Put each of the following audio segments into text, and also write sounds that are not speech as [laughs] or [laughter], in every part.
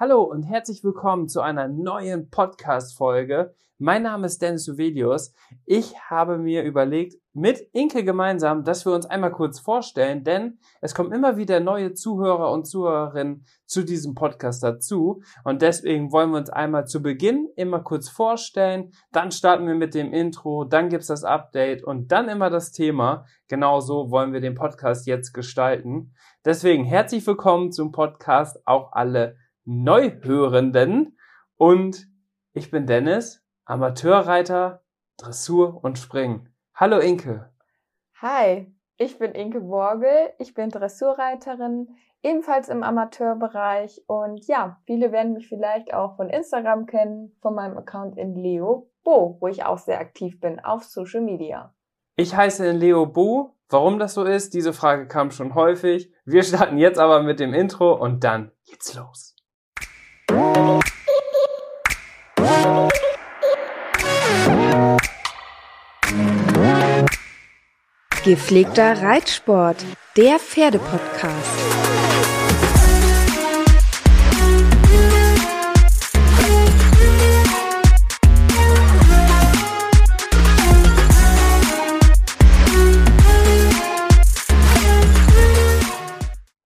Hallo und herzlich willkommen zu einer neuen Podcast-Folge. Mein Name ist Dennis Uvelius. Ich habe mir überlegt, mit Inke gemeinsam, dass wir uns einmal kurz vorstellen, denn es kommen immer wieder neue Zuhörer und Zuhörerinnen zu diesem Podcast dazu. Und deswegen wollen wir uns einmal zu Beginn immer kurz vorstellen. Dann starten wir mit dem Intro, dann gibt's das Update und dann immer das Thema. Genauso wollen wir den Podcast jetzt gestalten. Deswegen herzlich willkommen zum Podcast, auch alle Neuhörenden. Und ich bin Dennis, Amateurreiter, Dressur und Springen. Hallo Inke. Hi, ich bin Inke Borgel, ich bin Dressurreiterin, ebenfalls im Amateurbereich und ja, viele werden mich vielleicht auch von Instagram kennen, von meinem Account in Leo Bo, wo ich auch sehr aktiv bin auf Social Media. Ich heiße in Leo Bo. Warum das so ist, diese Frage kam schon häufig. Wir starten jetzt aber mit dem Intro und dann geht's los. Gepflegter Reitsport, der Pferdepodcast.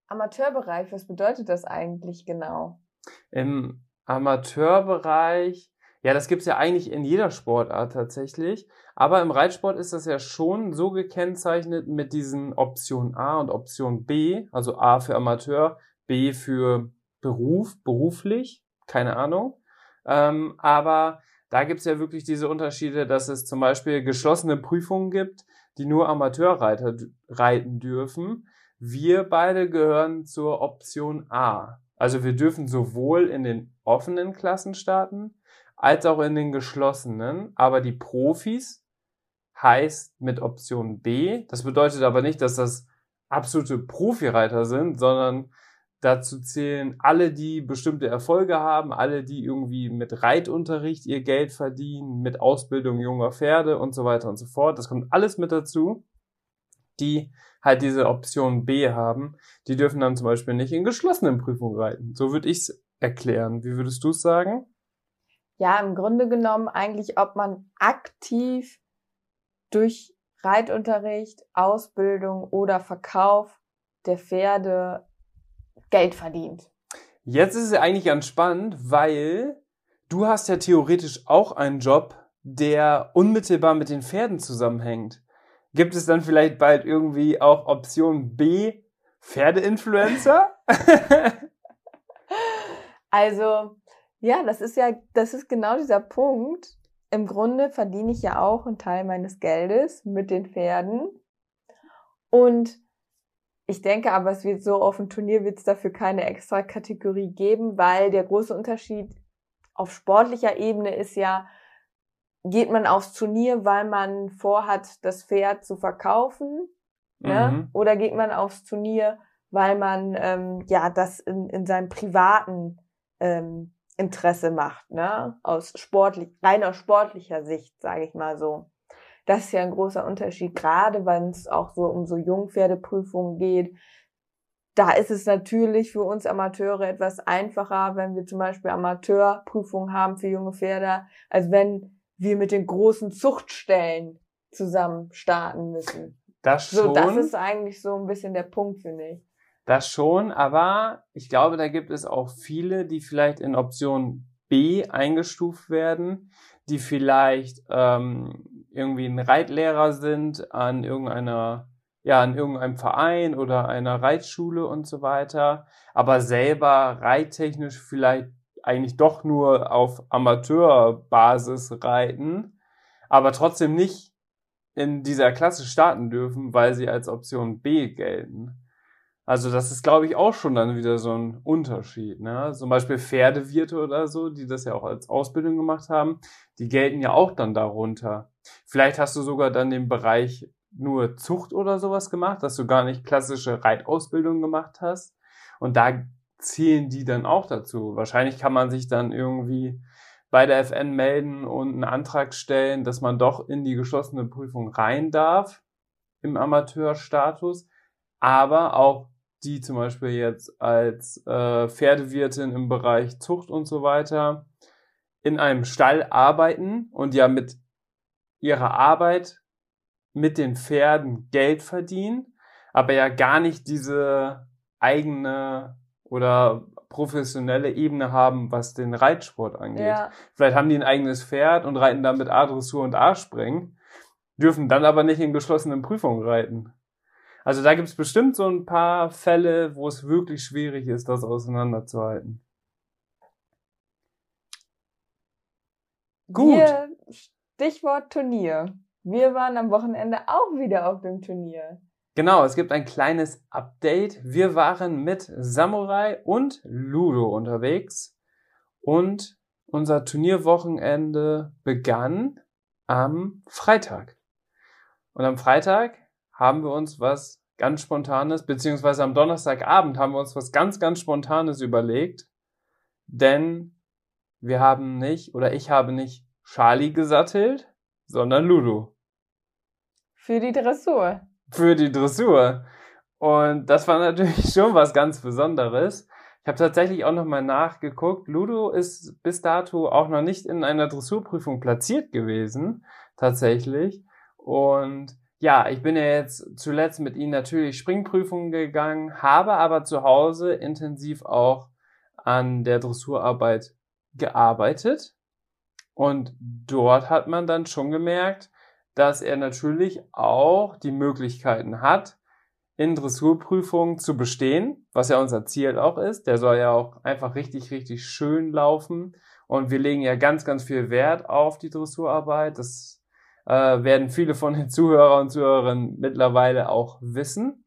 Amateurbereich, was bedeutet das eigentlich genau? Im Amateurbereich, ja, das gibt's ja eigentlich in jeder Sportart tatsächlich. Aber im Reitsport ist das ja schon so gekennzeichnet mit diesen Option A und Option B, also A für Amateur, B für Beruf, beruflich, keine Ahnung. Ähm, aber da gibt's ja wirklich diese Unterschiede, dass es zum Beispiel geschlossene Prüfungen gibt, die nur Amateurreiter reiten dürfen. Wir beide gehören zur Option A. Also wir dürfen sowohl in den offenen Klassen starten, als auch in den geschlossenen. Aber die Profis heißt mit Option B. Das bedeutet aber nicht, dass das absolute Profireiter sind, sondern dazu zählen alle, die bestimmte Erfolge haben, alle, die irgendwie mit Reitunterricht ihr Geld verdienen, mit Ausbildung junger Pferde und so weiter und so fort. Das kommt alles mit dazu, die halt diese Option B haben. Die dürfen dann zum Beispiel nicht in geschlossenen Prüfungen reiten. So würde ich es erklären. Wie würdest du es sagen? Ja, im Grunde genommen eigentlich, ob man aktiv durch Reitunterricht, Ausbildung oder Verkauf der Pferde Geld verdient. Jetzt ist es eigentlich ganz spannend, weil du hast ja theoretisch auch einen Job, der unmittelbar mit den Pferden zusammenhängt. Gibt es dann vielleicht bald irgendwie auch Option B, Pferdeinfluencer? [laughs] also, ja, das ist ja, das ist genau dieser Punkt im Grunde verdiene ich ja auch einen Teil meines Geldes mit den Pferden. Und ich denke aber, es wird so auf dem Turnier wird es dafür keine extra Kategorie geben, weil der große Unterschied auf sportlicher Ebene ist ja, geht man aufs Turnier, weil man vorhat, das Pferd zu verkaufen, ne? mhm. oder geht man aufs Turnier, weil man ähm, ja das in, in seinem privaten ähm, Interesse macht, ne? Aus sportlich, reiner sportlicher Sicht, sage ich mal so. Das ist ja ein großer Unterschied, gerade wenn es auch so um so Jungpferdeprüfungen geht. Da ist es natürlich für uns Amateure etwas einfacher, wenn wir zum Beispiel Amateurprüfungen haben für junge Pferde, als wenn wir mit den großen Zuchtstellen zusammen starten müssen. Das schon. So, das ist eigentlich so ein bisschen der Punkt, finde ich. Das schon, aber ich glaube, da gibt es auch viele, die vielleicht in Option B eingestuft werden, die vielleicht ähm, irgendwie ein Reitlehrer sind an irgendeiner, ja, an irgendeinem Verein oder einer Reitschule und so weiter, aber selber reittechnisch vielleicht eigentlich doch nur auf Amateurbasis reiten, aber trotzdem nicht in dieser Klasse starten dürfen, weil sie als Option B gelten. Also das ist, glaube ich, auch schon dann wieder so ein Unterschied. Ne? Zum Beispiel Pferdewirte oder so, die das ja auch als Ausbildung gemacht haben, die gelten ja auch dann darunter. Vielleicht hast du sogar dann den Bereich nur Zucht oder sowas gemacht, dass du gar nicht klassische Reitausbildung gemacht hast. Und da zählen die dann auch dazu. Wahrscheinlich kann man sich dann irgendwie bei der FN melden und einen Antrag stellen, dass man doch in die geschlossene Prüfung rein darf im Amateurstatus, aber auch die zum Beispiel jetzt als äh, Pferdewirtin im Bereich Zucht und so weiter in einem Stall arbeiten und ja mit ihrer Arbeit mit den Pferden Geld verdienen, aber ja gar nicht diese eigene oder professionelle Ebene haben, was den Reitsport angeht. Ja. Vielleicht haben die ein eigenes Pferd und reiten dann mit A-Dressur und A-Springen, dürfen dann aber nicht in geschlossenen Prüfungen reiten. Also da gibt es bestimmt so ein paar Fälle, wo es wirklich schwierig ist, das auseinanderzuhalten. Gut. Hier, Stichwort Turnier. Wir waren am Wochenende auch wieder auf dem Turnier. Genau, es gibt ein kleines Update. Wir waren mit Samurai und Ludo unterwegs und unser Turnierwochenende begann am Freitag. Und am Freitag haben wir uns was ganz Spontanes, beziehungsweise am Donnerstagabend haben wir uns was ganz, ganz Spontanes überlegt, denn wir haben nicht, oder ich habe nicht Charlie gesattelt, sondern Ludo. Für die Dressur. Für die Dressur. Und das war natürlich [laughs] schon was ganz Besonderes. Ich habe tatsächlich auch nochmal nachgeguckt. Ludo ist bis dato auch noch nicht in einer Dressurprüfung platziert gewesen, tatsächlich. Und ja, ich bin ja jetzt zuletzt mit ihm natürlich Springprüfungen gegangen, habe aber zu Hause intensiv auch an der Dressurarbeit gearbeitet. Und dort hat man dann schon gemerkt, dass er natürlich auch die Möglichkeiten hat, in Dressurprüfungen zu bestehen, was ja unser Ziel auch ist. Der soll ja auch einfach richtig, richtig schön laufen. Und wir legen ja ganz, ganz viel Wert auf die Dressurarbeit. Das äh, werden viele von den Zuhörer und Zuhörern mittlerweile auch wissen.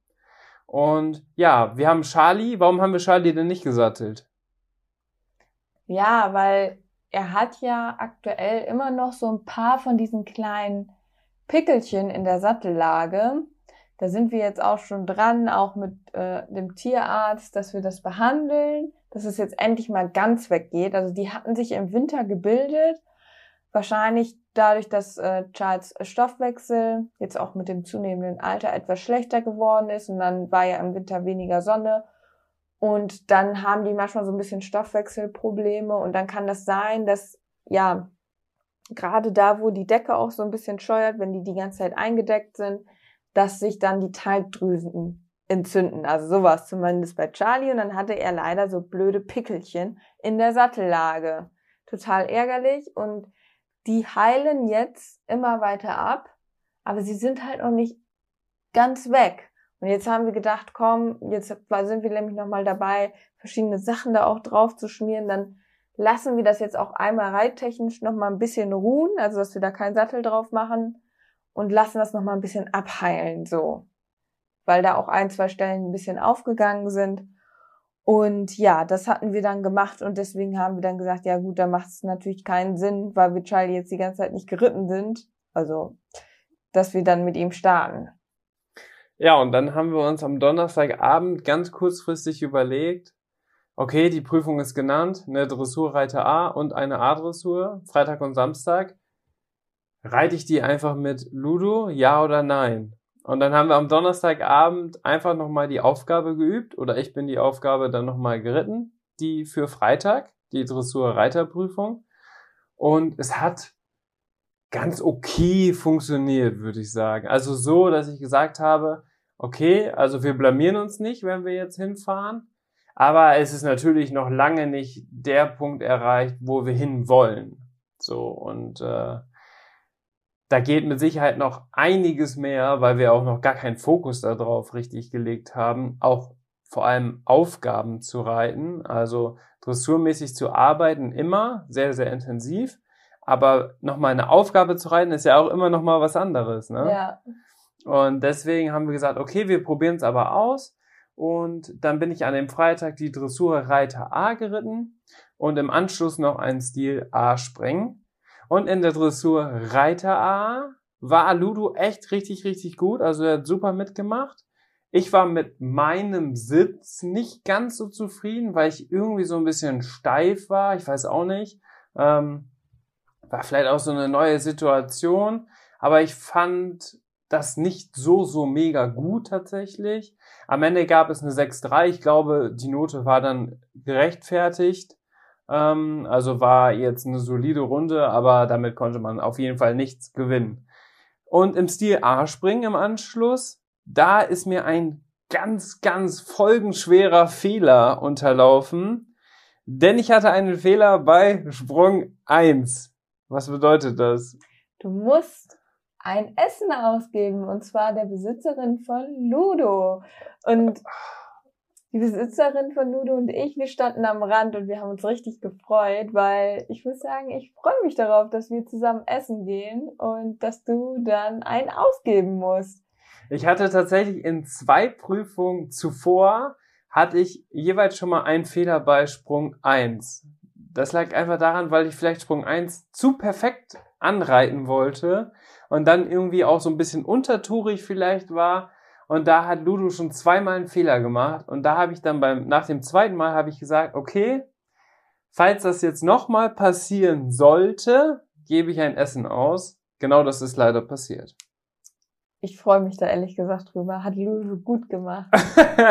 Und ja, wir haben Charlie. Warum haben wir Charlie denn nicht gesattelt? Ja, weil er hat ja aktuell immer noch so ein paar von diesen kleinen Pickelchen in der Sattellage. Da sind wir jetzt auch schon dran, auch mit äh, dem Tierarzt, dass wir das behandeln, dass es jetzt endlich mal ganz weggeht. Also die hatten sich im Winter gebildet, wahrscheinlich dadurch, dass äh, Charles Stoffwechsel jetzt auch mit dem zunehmenden Alter etwas schlechter geworden ist und dann war ja im Winter weniger Sonne und dann haben die manchmal so ein bisschen Stoffwechselprobleme und dann kann das sein, dass, ja, gerade da, wo die Decke auch so ein bisschen scheuert, wenn die die ganze Zeit eingedeckt sind, dass sich dann die Talgdrüsen entzünden. Also sowas zumindest bei Charlie. Und dann hatte er leider so blöde Pickelchen in der Sattellage. Total ärgerlich. Und die heilen jetzt immer weiter ab. Aber sie sind halt noch nicht ganz weg. Und jetzt haben wir gedacht, komm, jetzt sind wir nämlich nochmal dabei, verschiedene Sachen da auch drauf zu schmieren. Dann lassen wir das jetzt auch einmal reittechnisch nochmal ein bisschen ruhen, also dass wir da keinen Sattel drauf machen und lassen das nochmal ein bisschen abheilen, so. Weil da auch ein, zwei Stellen ein bisschen aufgegangen sind. Und ja, das hatten wir dann gemacht und deswegen haben wir dann gesagt, ja gut, da macht es natürlich keinen Sinn, weil wir Charlie jetzt die ganze Zeit nicht geritten sind. Also, dass wir dann mit ihm starten. Ja, und dann haben wir uns am Donnerstagabend ganz kurzfristig überlegt, okay, die Prüfung ist genannt, eine Dressurreiter A und eine A-Dressur, Freitag und Samstag. Reite ich die einfach mit Ludo, ja oder nein? Und dann haben wir am Donnerstagabend einfach nochmal die Aufgabe geübt, oder ich bin die Aufgabe dann nochmal geritten, die für Freitag, die Dressur-Reiterprüfung. Und es hat ganz okay funktioniert, würde ich sagen. Also so, dass ich gesagt habe, okay, also wir blamieren uns nicht, wenn wir jetzt hinfahren, aber es ist natürlich noch lange nicht der Punkt erreicht, wo wir hin wollen. So und äh, da geht mit Sicherheit noch einiges mehr, weil wir auch noch gar keinen Fokus darauf richtig gelegt haben, auch vor allem Aufgaben zu reiten, also dressurmäßig zu arbeiten, immer sehr, sehr intensiv. Aber nochmal eine Aufgabe zu reiten, ist ja auch immer nochmal was anderes. Ne? Ja. Und deswegen haben wir gesagt, okay, wir probieren es aber aus. Und dann bin ich an dem Freitag die Dressur Reiter A geritten und im Anschluss noch einen Stil A springen. Und in der Dressur Reiter A war Ludo echt richtig, richtig gut. Also er hat super mitgemacht. Ich war mit meinem Sitz nicht ganz so zufrieden, weil ich irgendwie so ein bisschen steif war. Ich weiß auch nicht. Ähm, war vielleicht auch so eine neue Situation. Aber ich fand das nicht so, so mega gut tatsächlich. Am Ende gab es eine 6-3. Ich glaube, die Note war dann gerechtfertigt. Ähm, also war jetzt eine solide Runde, aber damit konnte man auf jeden Fall nichts gewinnen. Und im Stil A-Springen im Anschluss, da ist mir ein ganz, ganz folgenschwerer Fehler unterlaufen. Denn ich hatte einen Fehler bei Sprung 1. Was bedeutet das? Du musst ein Essen ausgeben und zwar der Besitzerin von Ludo. Und die Besitzerin von Ludo und ich, wir standen am Rand und wir haben uns richtig gefreut, weil ich muss sagen, ich freue mich darauf, dass wir zusammen essen gehen und dass du dann einen ausgeben musst. Ich hatte tatsächlich in zwei Prüfungen zuvor hatte ich jeweils schon mal einen Fehler bei Sprung 1. Das lag einfach daran, weil ich vielleicht Sprung 1 zu perfekt anreiten wollte und dann irgendwie auch so ein bisschen untertourig vielleicht war. Und da hat Ludo schon zweimal einen Fehler gemacht. Und da habe ich dann beim, nach dem zweiten Mal habe ich gesagt, okay, falls das jetzt nochmal passieren sollte, gebe ich ein Essen aus. Genau das ist leider passiert. Ich freue mich da ehrlich gesagt drüber. Hat Ludo gut gemacht.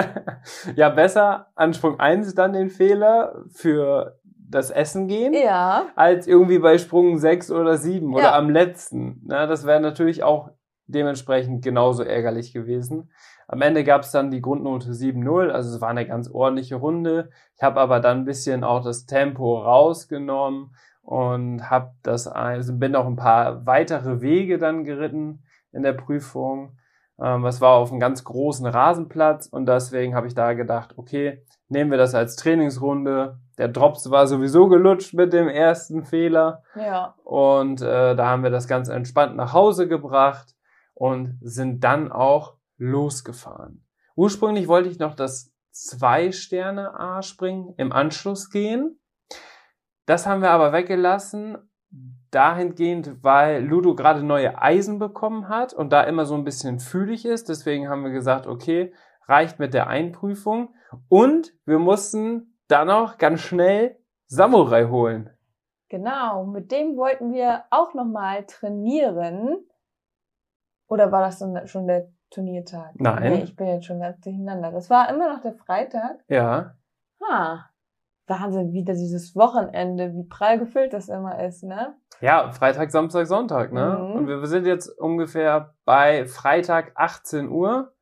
[laughs] ja, besser an Sprung 1 dann den Fehler für das Essen gehen, ja. als irgendwie bei Sprung 6 oder 7 oder ja. am letzten. Na, das wäre natürlich auch dementsprechend genauso ärgerlich gewesen. Am Ende gab es dann die Grundnote 7-0, also es war eine ganz ordentliche Runde. Ich habe aber dann ein bisschen auch das Tempo rausgenommen und habe das also bin auch ein paar weitere Wege dann geritten in der Prüfung. Ähm, es war auf einem ganz großen Rasenplatz und deswegen habe ich da gedacht, okay, nehmen wir das als Trainingsrunde. Der Drops war sowieso gelutscht mit dem ersten Fehler. Ja. Und äh, da haben wir das ganz entspannt nach Hause gebracht und sind dann auch losgefahren. Ursprünglich wollte ich noch das zwei Sterne A springen im Anschluss gehen. Das haben wir aber weggelassen, dahingehend, weil Ludo gerade neue Eisen bekommen hat und da immer so ein bisschen fühlig ist. Deswegen haben wir gesagt, okay, reicht mit der Einprüfung. Und wir mussten dann noch ganz schnell Samurai holen. Genau, mit dem wollten wir auch nochmal trainieren. Oder war das dann schon der Turniertag? Nein. Nee, ich bin jetzt schon ganz durcheinander. Das war immer noch der Freitag. Ja. Ah, Wahnsinn, wieder dieses Wochenende, wie prall gefüllt das immer ist, ne? Ja, Freitag, Samstag, Sonntag, ne? Mhm. Und wir sind jetzt ungefähr bei Freitag 18 Uhr.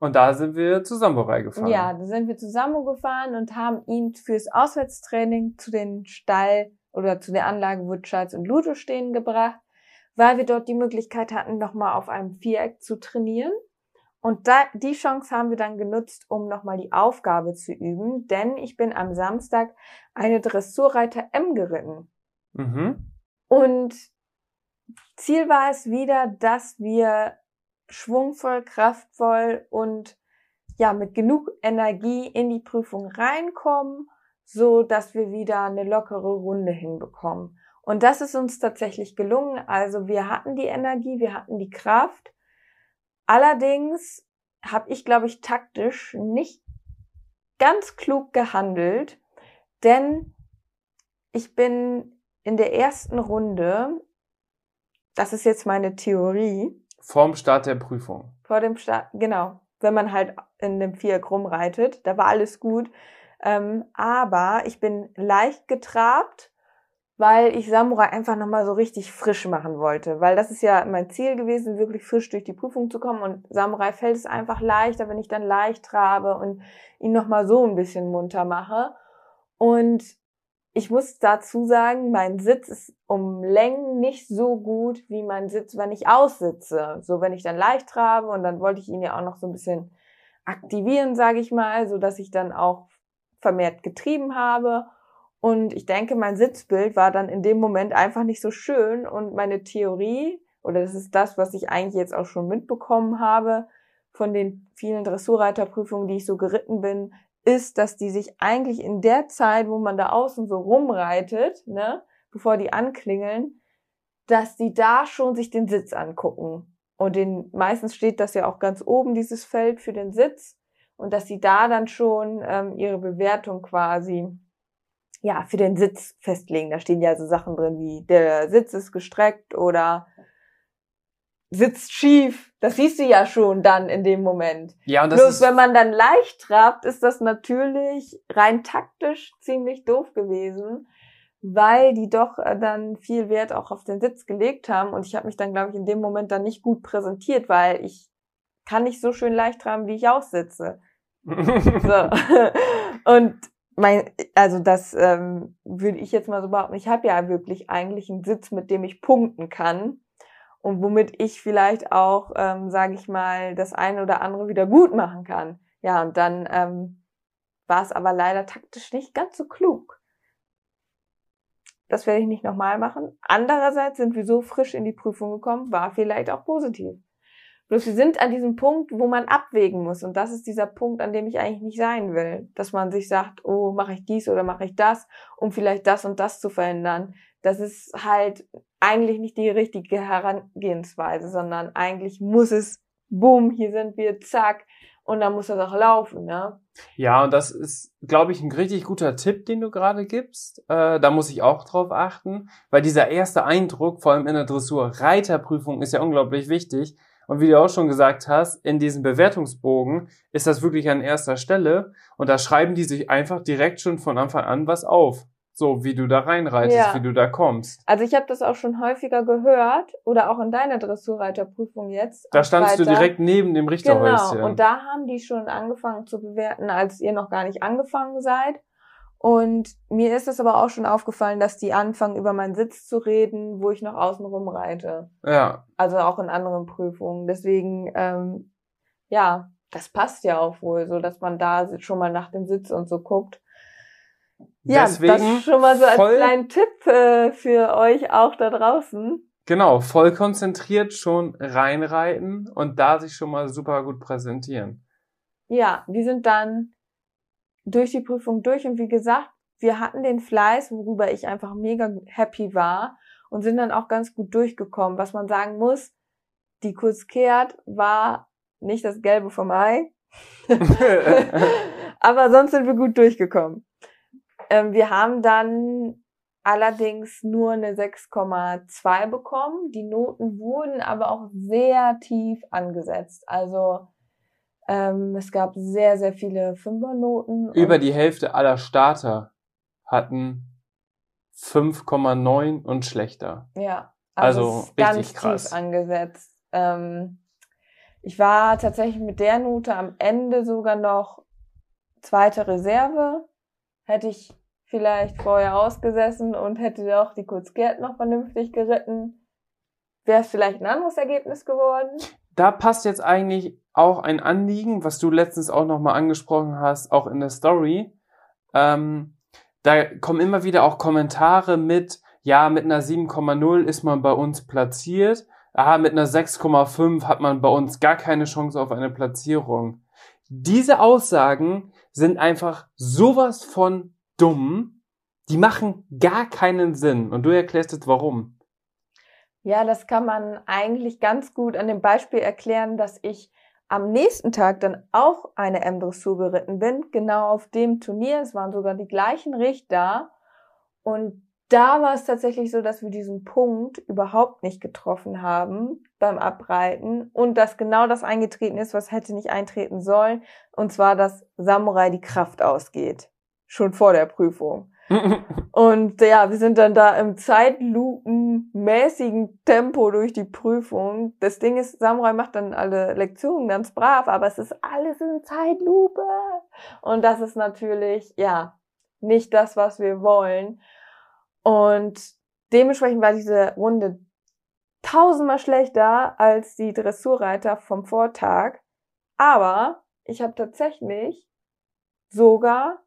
Und da sind wir zu Samurai gefahren. Ja, da sind wir zu Samu gefahren und haben ihn fürs Auswärtstraining zu den Stall oder zu der Anlage, wo Charles und Ludo stehen, gebracht, weil wir dort die Möglichkeit hatten, nochmal auf einem Viereck zu trainieren. Und da, die Chance haben wir dann genutzt, um nochmal die Aufgabe zu üben, denn ich bin am Samstag eine Dressurreiter M geritten. Mhm. Und Ziel war es wieder, dass wir schwungvoll, kraftvoll und ja, mit genug Energie in die Prüfung reinkommen, so dass wir wieder eine lockere Runde hinbekommen. Und das ist uns tatsächlich gelungen. Also wir hatten die Energie, wir hatten die Kraft. Allerdings habe ich, glaube ich, taktisch nicht ganz klug gehandelt, denn ich bin in der ersten Runde, das ist jetzt meine Theorie, Vorm Start der Prüfung. Vor dem Start, genau. Wenn man halt in dem Viereck rumreitet, da war alles gut. Ähm, aber ich bin leicht getrabt, weil ich Samurai einfach nochmal so richtig frisch machen wollte. Weil das ist ja mein Ziel gewesen, wirklich frisch durch die Prüfung zu kommen. Und Samurai fällt es einfach leichter, wenn ich dann leicht trabe und ihn nochmal so ein bisschen munter mache. Und ich muss dazu sagen, mein Sitz ist um Längen nicht so gut wie mein Sitz, wenn ich aussitze. So, wenn ich dann leicht trabe und dann wollte ich ihn ja auch noch so ein bisschen aktivieren, sage ich mal, so dass ich dann auch vermehrt getrieben habe. Und ich denke, mein Sitzbild war dann in dem Moment einfach nicht so schön und meine Theorie, oder das ist das, was ich eigentlich jetzt auch schon mitbekommen habe, von den vielen Dressurreiterprüfungen, die ich so geritten bin, ist, dass die sich eigentlich in der Zeit, wo man da außen so rumreitet, ne, bevor die anklingeln, dass die da schon sich den Sitz angucken. Und den, meistens steht das ja auch ganz oben, dieses Feld für den Sitz. Und dass sie da dann schon ähm, ihre Bewertung quasi ja, für den Sitz festlegen. Da stehen ja so Sachen drin wie der Sitz ist gestreckt oder sitzt schief. Das siehst du ja schon dann in dem Moment. Ja, und das Bloß ist, wenn man dann leicht trabt, ist das natürlich rein taktisch ziemlich doof gewesen, weil die doch äh, dann viel Wert auch auf den Sitz gelegt haben. Und ich habe mich dann, glaube ich, in dem Moment dann nicht gut präsentiert, weil ich kann nicht so schön leicht traben, wie ich aussitze. [laughs] So. [laughs] Und mein, also das ähm, würde ich jetzt mal so behaupten. Ich habe ja wirklich eigentlich einen Sitz, mit dem ich punkten kann und womit ich vielleicht auch, ähm, sage ich mal, das eine oder andere wieder gut machen kann. Ja, und dann ähm, war es aber leider taktisch nicht ganz so klug. Das werde ich nicht nochmal machen. Andererseits sind wir so frisch in die Prüfung gekommen, war vielleicht auch positiv. Bloß wir sind an diesem Punkt, wo man abwägen muss. Und das ist dieser Punkt, an dem ich eigentlich nicht sein will. Dass man sich sagt, oh, mache ich dies oder mache ich das, um vielleicht das und das zu verändern. Das ist halt eigentlich nicht die richtige Herangehensweise, sondern eigentlich muss es, boom, hier sind wir, zack, und dann muss das auch laufen, ne? Ja, und das ist, glaube ich, ein richtig guter Tipp, den du gerade gibst. Äh, da muss ich auch drauf achten, weil dieser erste Eindruck, vor allem in der Dressur-Reiterprüfung, ist ja unglaublich wichtig. Und wie du auch schon gesagt hast, in diesem Bewertungsbogen ist das wirklich an erster Stelle. Und da schreiben die sich einfach direkt schon von Anfang an was auf. So, wie du da reinreitest, Ja. wie du da kommst. Also ich habe das auch schon häufiger gehört oder auch in deiner Dressurreiterprüfung jetzt. Da standst du Freitag. direkt neben dem Richterhäuschen. Genau, und da haben die schon angefangen zu bewerten, als ihr noch gar nicht angefangen seid. Und mir ist es aber auch schon aufgefallen, dass die anfangen, über meinen Sitz zu reden, wo ich noch außen rumreite. ja, Also auch in anderen Prüfungen. Deswegen, ähm, ja, das passt ja auch wohl, so dass man da schon mal nach dem Sitz und so guckt. Ja, deswegen das schon mal so als voll, kleinen Tipp äh, für euch auch da draußen. genau, voll konzentriert schon reinreiten und da sich schon mal super gut präsentieren. Ja, wir sind dann durch die Prüfung durch und wie gesagt, wir hatten den Fleiß, worüber ich einfach mega happy war und sind dann auch ganz gut durchgekommen. Was man sagen muss, die Kurzkehrt war nicht das Gelbe vom Ei, [laughs] [laughs] aber sonst sind wir gut durchgekommen. Ähm, wir haben dann allerdings nur eine 6,2 bekommen. Die Noten wurden aber auch sehr tief angesetzt. Also ähm, es gab sehr, sehr viele Fünfernoten. Über die Hälfte aller Starter hatten 5,9 und schlechter. Ja, Also also, ganz krass. tief angesetzt. Ähm, ich war tatsächlich mit der Note am Ende sogar noch zweite Reserve. Hätte ich vielleicht vorher ausgesessen und hätte doch die Kurzgert noch vernünftig geritten, wäre es vielleicht ein anderes Ergebnis geworden. Da passt jetzt eigentlich auch ein Anliegen, was du letztens auch nochmal angesprochen hast, auch in der Story. Ähm, da kommen immer wieder auch Kommentare mit, ja, mit einer 7,0 ist man bei uns platziert. Ah, mit einer 6,5 hat man bei uns gar keine Chance auf eine Platzierung. Diese Aussagen sind einfach sowas von dumm. Die machen gar keinen Sinn. Und du erklärst jetzt warum. Ja, das kann man eigentlich ganz gut an dem Beispiel erklären, dass ich am nächsten Tag dann auch eine M-Dressur geritten bin, genau auf dem Turnier. Es waren sogar die gleichen Richter. Und da war es tatsächlich so, dass wir diesen Punkt überhaupt nicht getroffen haben beim Abreiten und dass genau das eingetreten ist, was hätte nicht eintreten sollen. Und zwar, dass Samurai die Kraft ausgeht. Schon vor der Prüfung. [laughs] Und ja, wir sind dann da im zeitlupenmäßigen Tempo durch die Prüfung. Das Ding ist, Samurai macht dann alle Lektionen ganz brav, aber es ist alles in Zeitlupe. Und das ist natürlich, ja, nicht das, was wir wollen. Und dementsprechend war diese Runde tausendmal schlechter als die Dressurreiter vom Vortag. Aber ich habe tatsächlich sogar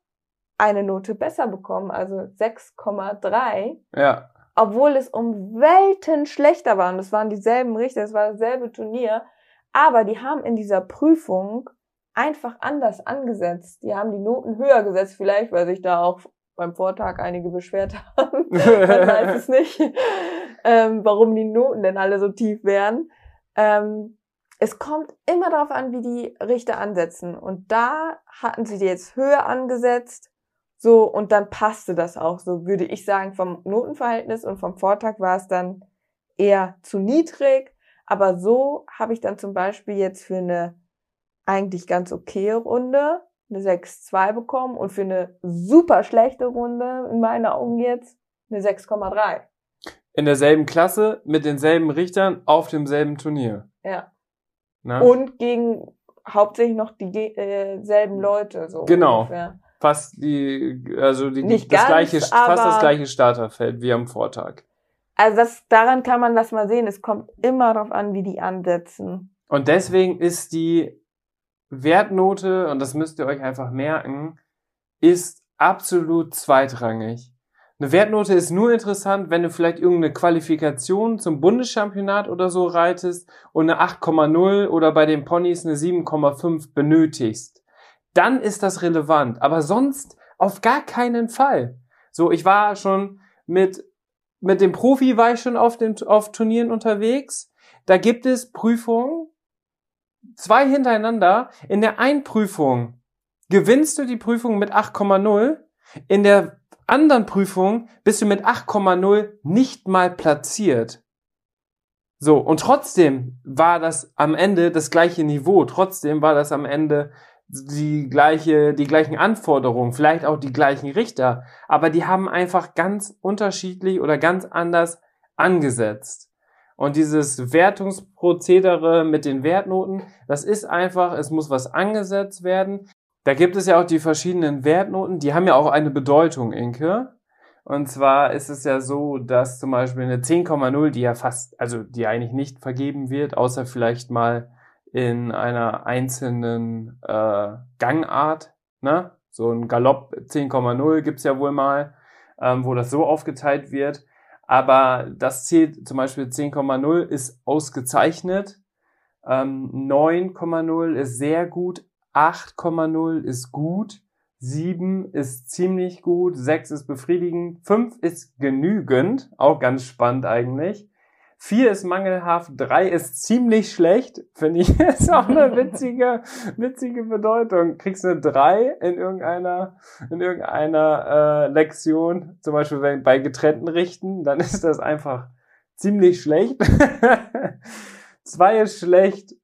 eine Note besser bekommen, also 6,3, ja. obwohl es um Welten schlechter war. Und es waren dieselben Richter, es war dasselbe Turnier. Aber die haben in dieser Prüfung einfach anders angesetzt. Die haben die Noten höher gesetzt, vielleicht, weil sich da auch beim Vortag einige beschwert [laughs] haben. Man weiß es nicht, ähm, warum die Noten denn alle so tief wären. Ähm, es kommt immer darauf an, wie die Richter ansetzen. Und da hatten sie die jetzt höher angesetzt. So, und dann passte das auch. So würde ich sagen, vom Notenverhältnis und vom Vortag war es dann eher zu niedrig. Aber so habe ich dann zum Beispiel jetzt für eine eigentlich ganz okay Runde eine 6,2 bekommen und für eine super schlechte Runde in meinen Augen jetzt eine 6,3. In derselben Klasse, mit denselben Richtern, auf demselben Turnier. Ja. Ne? Und gegen hauptsächlich noch dieselben äh, Leute. So Genau. Ungefähr. Fast die, also die, Nicht das ganz, gleiche, fast das gleiche Starterfeld wie am Vortag. Also das, daran kann man das mal sehen. Es kommt immer darauf an, wie die ansetzen. Und deswegen ist die Wertnote, und das müsst ihr euch einfach merken, ist absolut zweitrangig. Eine Wertnote ist nur interessant, wenn du vielleicht irgendeine Qualifikation zum Bundeschampionat oder so reitest und eine 8,0 oder bei den Ponys eine 7,5 benötigst. Dann ist das relevant. Aber sonst auf gar keinen Fall. So, ich war schon mit, mit dem Profi war ich schon auf den, auf Turnieren unterwegs. Da gibt es Prüfungen, zwei hintereinander. In der einen Prüfung gewinnst du die Prüfung mit 8,0. In der anderen Prüfung bist du mit 8,0 nicht mal platziert. So, und trotzdem war das am Ende das gleiche Niveau. Trotzdem war das am Ende die gleiche, die gleichen Anforderungen, vielleicht auch die gleichen Richter. Aber die haben einfach ganz unterschiedlich oder ganz anders angesetzt. Und dieses Wertungsprozedere mit den Wertnoten, das ist einfach, es muss was angesetzt werden. Da gibt es ja auch die verschiedenen Wertnoten, die haben ja auch eine Bedeutung, Inke. Und zwar ist es ja so, dass zum Beispiel eine 10,0, die ja fast, also die eigentlich nicht vergeben wird, außer vielleicht mal in einer einzelnen äh, Gangart, ne? So ein Galopp 10,0 gibt's ja wohl mal, ähm, wo das so aufgeteilt wird. Aber das zählt zum Beispiel 10,0 ist ausgezeichnet, ähm, 9,0 ist sehr gut, 8,0 ist gut, 7 ist ziemlich gut, 6 ist befriedigend, 5 ist genügend, auch ganz spannend eigentlich. 4 ist mangelhaft, 3 ist ziemlich schlecht, finde ich, [laughs] ist auch eine witzige, witzige Bedeutung. Kriegst eine 3 in irgendeiner, in irgendeiner äh, Lektion, zum Beispiel wenn, bei getrennten Richten, dann ist das einfach ziemlich schlecht. [laughs] 2 ist schlecht,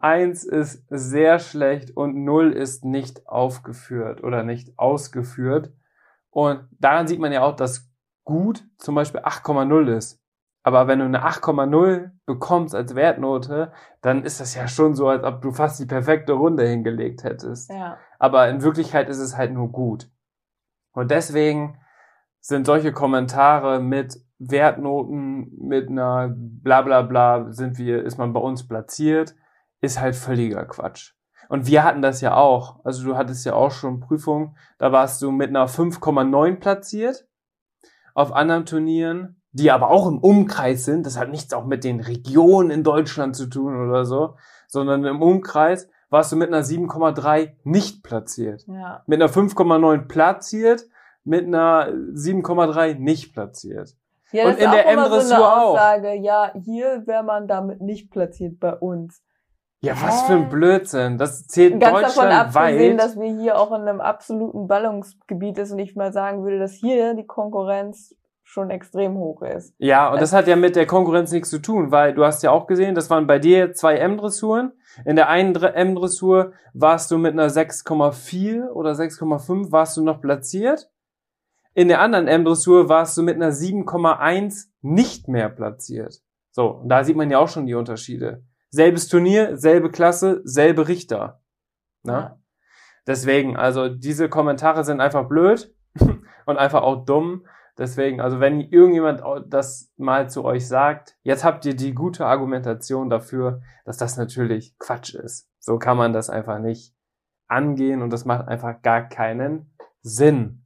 1 ist sehr schlecht und 0 ist nicht aufgeführt oder nicht ausgeführt. Und daran sieht man ja auch, dass gut zum Beispiel 8,0 ist. Aber wenn du eine 8,0 bekommst als Wertnote, dann ist das ja schon so, als ob du fast die perfekte Runde hingelegt hättest. Ja. Aber in Wirklichkeit ist es halt nur gut. Und deswegen sind solche Kommentare mit Wertnoten, mit einer bla bla bla, sind wir, ist man bei uns platziert, ist halt völliger Quatsch. Und wir hatten das ja auch. Also du hattest ja auch schon Prüfungen, da warst du mit einer 5,9 platziert. Auf anderen Turnieren, die aber auch im Umkreis sind, das hat nichts auch mit den Regionen in Deutschland zu tun oder so, sondern im Umkreis warst du mit einer 7,3 nicht platziert. Ja. Mit einer 5,9 platziert, mit einer 7,3 nicht platziert. Ja, Und das in ist der immer so M-Dressur eine auch. Aussage, ja, hier wäre man damit nicht platziert bei uns. Ja, was für ein Blödsinn. Das zählt Ganz davon Deutschland abgesehen, weit. dass wir hier auch in einem absoluten Ballungsgebiet ist und ich mal sagen würde, dass hier die Konkurrenz schon extrem hoch ist. Ja, und das hat ja mit der Konkurrenz nichts zu tun, weil du hast ja auch gesehen, das waren bei dir zwei M-Dressuren. In der einen Dre- M-Dressur warst du mit einer 6,4 oder 6,5 warst du noch platziert. In der anderen M-Dressur warst du mit einer 7,1 nicht mehr platziert. So, und da sieht man ja auch schon die Unterschiede. Selbes Turnier, selbe Klasse, selbe Richter. Na? Ja. Deswegen, also diese Kommentare sind einfach blöd [laughs] und einfach auch dumm. Deswegen, also wenn irgendjemand das mal zu euch sagt, jetzt habt ihr die gute Argumentation dafür, dass das natürlich Quatsch ist. So kann man das einfach nicht angehen und das macht einfach gar keinen Sinn.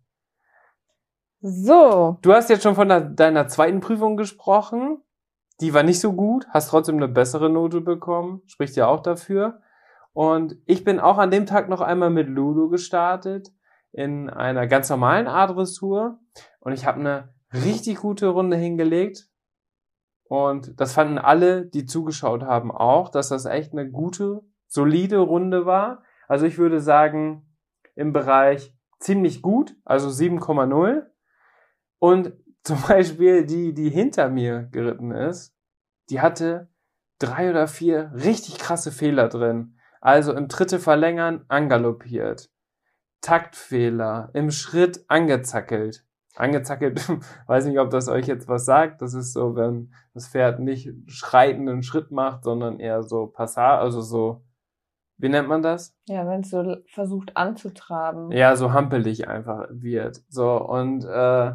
So, Du hast jetzt schon von der, deiner zweiten Prüfung gesprochen. Die war nicht so gut, hast trotzdem eine bessere Note bekommen, spricht ja auch dafür. Und ich bin auch an dem Tag noch einmal mit Lulu gestartet in einer ganz normalen A-Dressur und ich habe eine richtig gute Runde hingelegt. Und das fanden alle, die zugeschaut haben, auch, dass das echt eine gute, solide Runde war. Also ich würde sagen, im Bereich ziemlich gut, also 7,0. Und [laughs] zum Beispiel die, die hinter mir geritten ist, die hatte drei oder vier richtig krasse Fehler drin. Also im Dritte verlängern angaloppiert. Taktfehler, im Schritt angezackelt. Angezackelt, [laughs] weiß nicht, ob das euch jetzt was sagt. Das ist so, wenn das Pferd nicht schreitenden Schritt macht, sondern eher so Passage, also so, wie nennt man das? Ja, wenn es so versucht anzutraben. Ja, so hampelig einfach wird. So, und äh,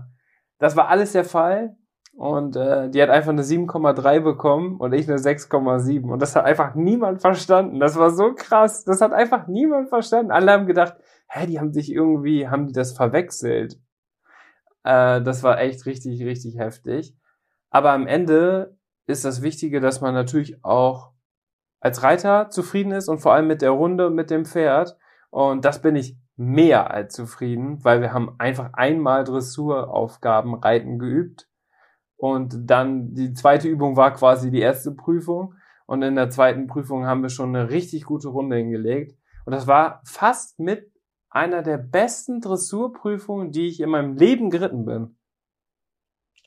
das war alles der Fall. Und äh, die hat einfach eine 7,3 bekommen und ich eine 6,7. Und das hat einfach niemand verstanden. Das war so krass. Das hat einfach niemand verstanden. Alle haben gedacht, hä, die haben sich irgendwie, haben die das verwechselt. Äh, das war echt richtig, richtig heftig. Aber am Ende ist das Wichtige, dass man natürlich auch als Reiter zufrieden ist und vor allem mit der Runde und mit dem Pferd. Und das bin ich mehr als zufrieden, weil wir haben einfach einmal Dressuraufgaben Reiten geübt. Und dann die zweite Übung war quasi die erste Prüfung. Und in der zweiten Prüfung haben wir schon eine richtig gute Runde hingelegt. Und das war fast mit einer der besten Dressurprüfungen, die ich in meinem Leben geritten bin.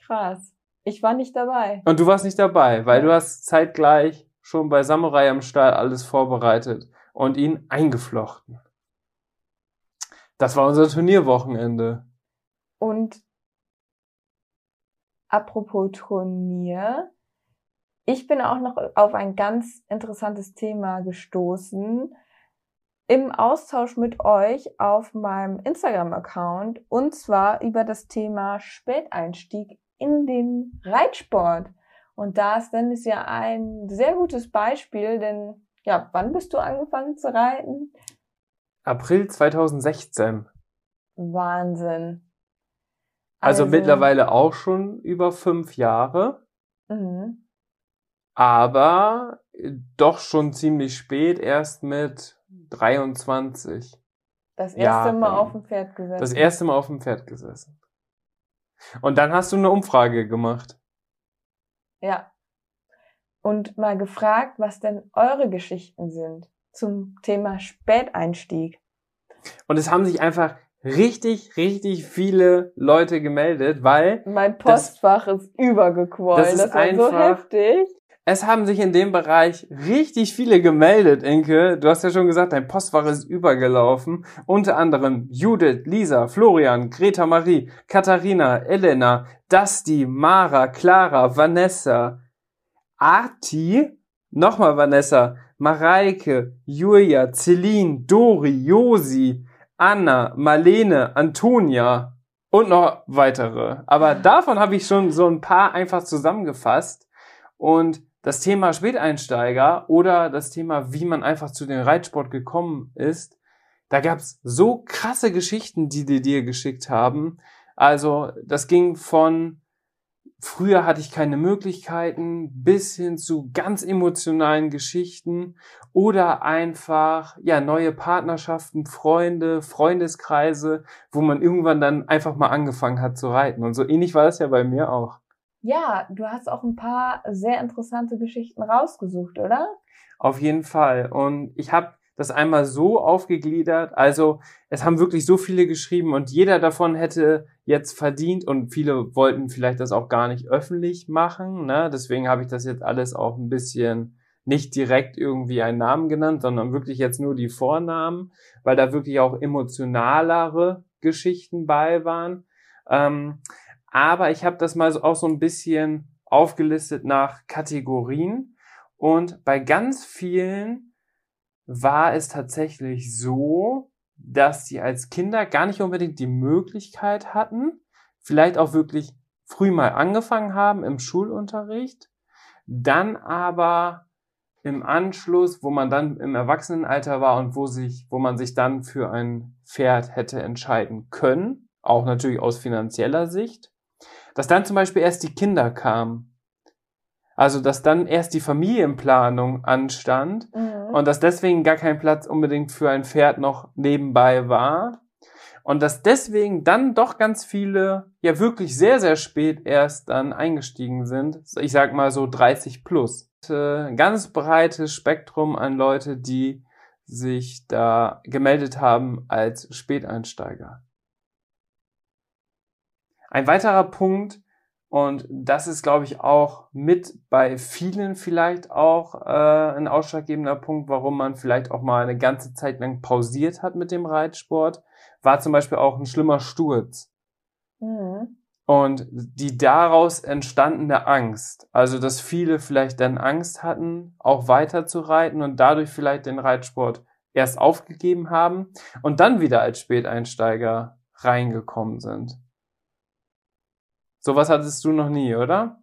Krass. Ich war nicht dabei. Und du warst nicht dabei, weil du hast zeitgleich schon bei Samurai am Stall alles vorbereitet und ihn eingeflochten. Das war unser Turnierwochenende. Und apropos Turnier, ich bin auch noch auf ein ganz interessantes Thema gestoßen im Austausch mit euch auf meinem Instagram-Account und zwar über das Thema Späteinstieg in den Reitsport. Und da ist Dennis ja ein sehr gutes Beispiel, denn ja, wann bist du angefangen zu reiten? April 2016. Wahnsinn. Also, also mittlerweile auch schon über fünf Jahre. Mhm. Aber doch schon ziemlich spät, erst mit 23. Das erste Jahren. Mal auf dem Pferd gesessen. Das erste Mal auf dem Pferd gesessen. Und dann hast du eine Umfrage gemacht. Ja. Und mal gefragt, was denn eure Geschichten sind zum Thema Späteinstieg. Und es haben sich einfach richtig, richtig viele Leute gemeldet, weil mein Postfach das, ist übergequollen. Das ist das einfach, so heftig. Es haben sich in dem Bereich richtig viele gemeldet, Inke. Du hast ja schon gesagt, dein Postfach ist übergelaufen. Unter anderem Judith, Lisa, Florian, Greta Marie, Katharina, Elena, Dusty, Mara, Clara, Vanessa, Arti, nochmal Vanessa, Mareike, Julia, Celine, Dori, Josi, Anna, Marlene, Antonia und noch weitere. Aber davon habe ich schon so ein paar einfach zusammengefasst. Und das Thema Späteinsteiger oder das Thema, wie man einfach zu den Reitsport gekommen ist, da gab's so krasse Geschichten, die die dir geschickt haben. Also das ging von früher hatte ich keine Möglichkeiten bis hin zu ganz emotionalen Geschichten oder einfach ja neue Partnerschaften, Freunde, Freundeskreise, wo man irgendwann dann einfach mal angefangen hat zu reiten und so ähnlich war das ja bei mir auch. Ja, du hast auch ein paar sehr interessante Geschichten rausgesucht, oder? Auf jeden Fall und ich habe das einmal so aufgegliedert. Also es haben wirklich so viele geschrieben und jeder davon hätte jetzt verdient und viele wollten vielleicht das auch gar nicht öffentlich machen. Ne? Deswegen habe ich das jetzt alles auch ein bisschen nicht direkt irgendwie einen Namen genannt, sondern wirklich jetzt nur die Vornamen, weil da wirklich auch emotionalere Geschichten bei waren. Ähm, aber ich habe das mal auch so ein bisschen aufgelistet nach Kategorien. Und bei ganz vielen war es tatsächlich so, dass sie als Kinder gar nicht unbedingt die Möglichkeit hatten, vielleicht auch wirklich früh mal angefangen haben im Schulunterricht, dann aber im Anschluss, wo man dann im Erwachsenenalter war und wo sich, wo man sich dann für ein Pferd hätte entscheiden können, auch natürlich aus finanzieller Sicht, dass dann zum Beispiel erst die Kinder kamen. Also, dass dann erst die Familienplanung anstand Mhm. und dass deswegen gar kein Platz unbedingt für ein Pferd noch nebenbei war. Und dass deswegen dann doch ganz viele ja wirklich sehr, sehr spät erst dann eingestiegen sind. Ich sag mal so 30 plus. Äh, Ein ganz breites Spektrum an Leute, die sich da gemeldet haben als Späteinsteiger. Ein weiterer Punkt, und das ist, glaube ich, auch mit bei vielen vielleicht auch äh, ein ausschlaggebender Punkt, warum man vielleicht auch mal eine ganze Zeit lang pausiert hat mit dem Reitsport, war zum Beispiel auch ein schlimmer Sturz. Mhm. Und die daraus entstandene Angst, also dass viele vielleicht dann Angst hatten, auch weiter zu reiten und dadurch vielleicht den Reitsport erst aufgegeben haben und dann wieder als Späteinsteiger reingekommen sind. Sowas hattest du noch nie, oder?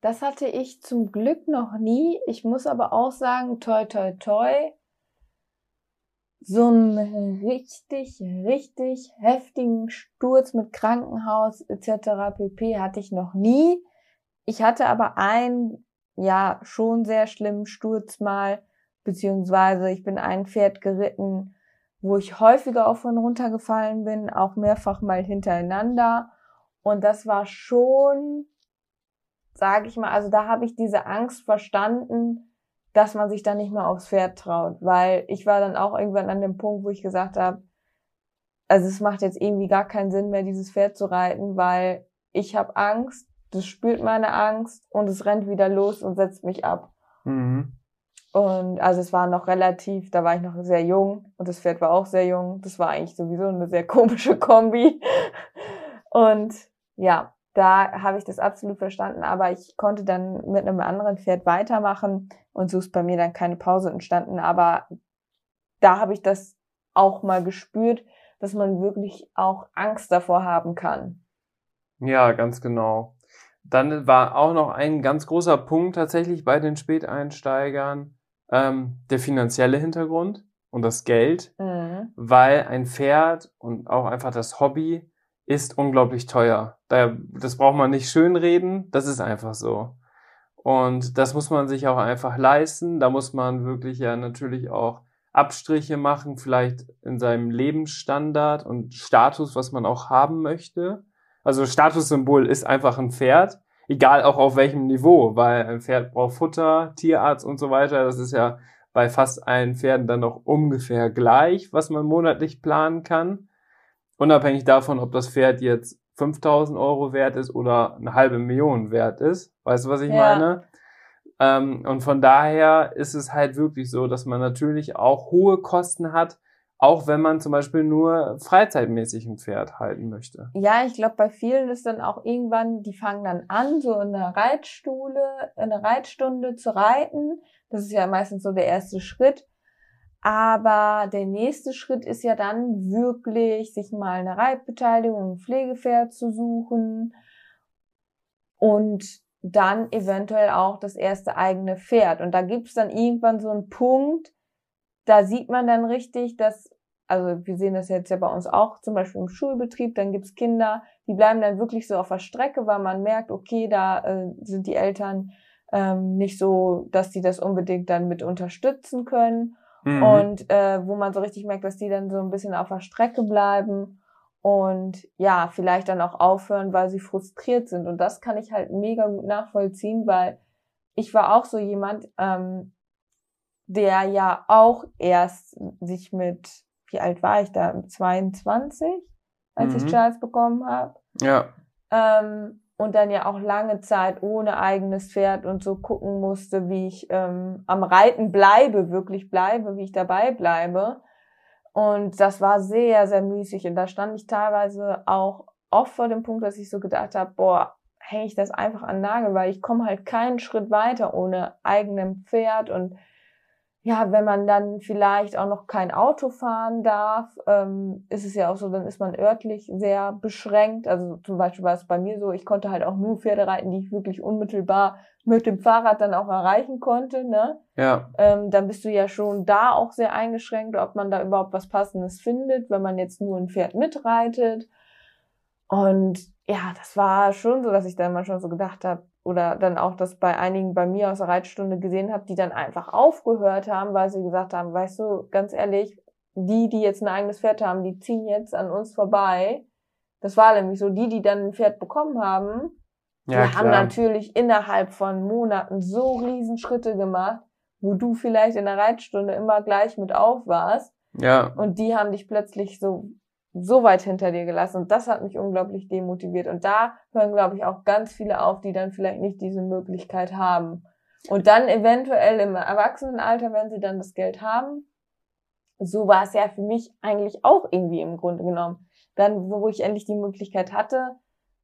Das hatte ich zum Glück noch nie. Ich muss aber auch sagen, toi, toi, toi. So einen richtig, richtig heftigen Sturz mit Krankenhaus etc. pp. hatte ich noch nie. Ich hatte aber einen, ja, schon sehr schlimmen Sturz mal, beziehungsweise ich bin ein Pferd geritten, wo ich häufiger auf und runter gefallen bin, auch mehrfach mal hintereinander. Und das war schon, sage ich mal, also da habe ich diese Angst verstanden, dass man sich dann nicht mehr aufs Pferd traut, weil ich war dann auch irgendwann an dem Punkt, wo ich gesagt habe, also es macht jetzt irgendwie gar keinen Sinn mehr, dieses Pferd zu reiten, weil ich habe Angst, das spürt meine Angst und es rennt wieder los und setzt mich ab. Mhm. Und also es war noch relativ, da war ich noch sehr jung und das Pferd war auch sehr jung. Das war eigentlich sowieso eine sehr komische Kombi. [laughs] Und ja, da habe ich das absolut verstanden, aber ich konnte dann mit einem anderen Pferd weitermachen und so ist bei mir dann keine Pause entstanden. Aber da habe ich das auch mal gespürt, dass man wirklich auch Angst davor haben kann. Ja, ganz genau. Dann war auch noch ein ganz großer Punkt tatsächlich bei den Späteinsteigern ähm, der finanzielle Hintergrund und das Geld, Mhm. weil ein Pferd und auch einfach das Hobby ist unglaublich teuer. Da, das braucht man nicht schönreden, das ist einfach so. Und das muss man sich auch einfach leisten. Da muss man wirklich ja natürlich auch Abstriche machen, vielleicht in seinem Lebensstandard und Status, was man auch haben möchte. Also Statussymbol ist einfach ein Pferd, egal auch auf welchem Niveau, weil ein Pferd braucht Futter, Tierarzt und so weiter. Das ist ja bei fast allen Pferden dann noch ungefähr gleich, was man monatlich planen kann. Unabhängig davon, ob das Pferd jetzt 5000 Euro wert ist oder eine halbe Million wert ist. Weißt du, was ich Ja. meine? Ähm, und von daher ist es halt wirklich so, dass man natürlich auch hohe Kosten hat, auch wenn man zum Beispiel nur freizeitmäßig ein Pferd halten möchte. Ja, ich glaube, bei vielen ist dann auch irgendwann, die fangen dann an, so in einer Reitstule, in einer Reitstunde zu reiten. Das ist ja meistens so der erste Schritt. Aber der nächste Schritt ist ja dann wirklich, sich mal eine Reitbeteiligung, ein Pflegepferd zu suchen und dann eventuell auch das erste eigene Pferd. Und da gibt's dann irgendwann so einen Punkt, da sieht man dann richtig, dass, also wir sehen das jetzt ja bei uns auch, zum Beispiel im Schulbetrieb, dann gibt's Kinder, die bleiben dann wirklich so auf der Strecke, weil man merkt, okay, da äh, sind die Eltern ähm, nicht so, dass die das unbedingt dann mit unterstützen können. Mhm. Und äh, wo man so richtig merkt, dass die dann so ein bisschen auf der Strecke bleiben und ja, vielleicht dann auch aufhören, weil sie frustriert sind. Und das kann ich halt mega gut nachvollziehen, weil ich war auch so jemand, ähm, der ja auch erst sich mit, wie alt war ich da, 22, als Mhm. ich Charles bekommen habe. ja. Ähm, und dann ja auch lange Zeit ohne eigenes Pferd und so gucken musste, wie ich ähm, am Reiten bleibe, wirklich bleibe, wie ich dabei bleibe. Und das war sehr, sehr müßig. Und da stand ich teilweise auch oft vor dem Punkt, dass ich so gedacht habe, boah, hänge ich das einfach an Nagel, weil ich komme halt keinen Schritt weiter ohne eigenem Pferd und ja, wenn man dann vielleicht auch noch kein Auto fahren darf, ähm, ist es ja auch so, dann ist man örtlich sehr beschränkt. Also zum Beispiel war es bei mir so, ich konnte halt auch nur Pferde reiten, die ich wirklich unmittelbar mit dem Fahrrad dann auch erreichen konnte. Ne? Ja. Ähm, dann bist du ja schon da auch sehr eingeschränkt, ob man da überhaupt was Passendes findet, wenn man jetzt nur ein Pferd mitreitet. Und ja, das war schon so, dass ich dann manchmal so gedacht habe, oder dann auch das bei einigen bei mir aus der Reitstunde gesehen habe, die dann einfach aufgehört haben, weil sie gesagt haben, weißt du, ganz ehrlich, die, die jetzt ein eigenes Pferd haben, die ziehen jetzt an uns vorbei. Das war nämlich so, die, die dann ein Pferd bekommen haben, Ja, die haben natürlich innerhalb von Monaten so Riesenschritte gemacht, wo du vielleicht in der Reitstunde immer gleich mit auf warst. Ja. Und die haben dich plötzlich so, so weit hinter dir gelassen. Und das hat mich unglaublich demotiviert. Und da hören, glaube ich, auch ganz viele auf, die dann vielleicht nicht diese Möglichkeit haben. Und dann eventuell im Erwachsenenalter, wenn sie dann das Geld haben, so war es ja für mich eigentlich auch irgendwie im Grunde genommen. Dann, wo ich endlich die Möglichkeit hatte,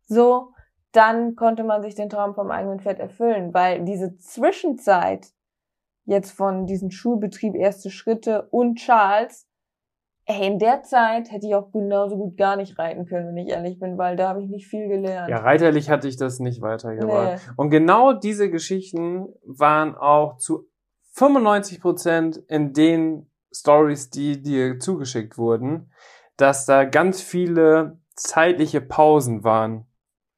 so, dann konnte man sich den Traum vom eigenen Pferd erfüllen, weil diese Zwischenzeit jetzt von diesem Schulbetrieb erste Schritte und Charles, ey, in der Zeit hätte ich auch genauso gut gar nicht reiten können, wenn ich ehrlich bin, weil da habe ich nicht viel gelernt. Ja, reiterlich hatte ich das nicht weitergebracht. Und genau diese Geschichten waren auch zu 95 Prozent in den Stories, die dir zugeschickt wurden, dass da ganz viele zeitliche Pausen waren.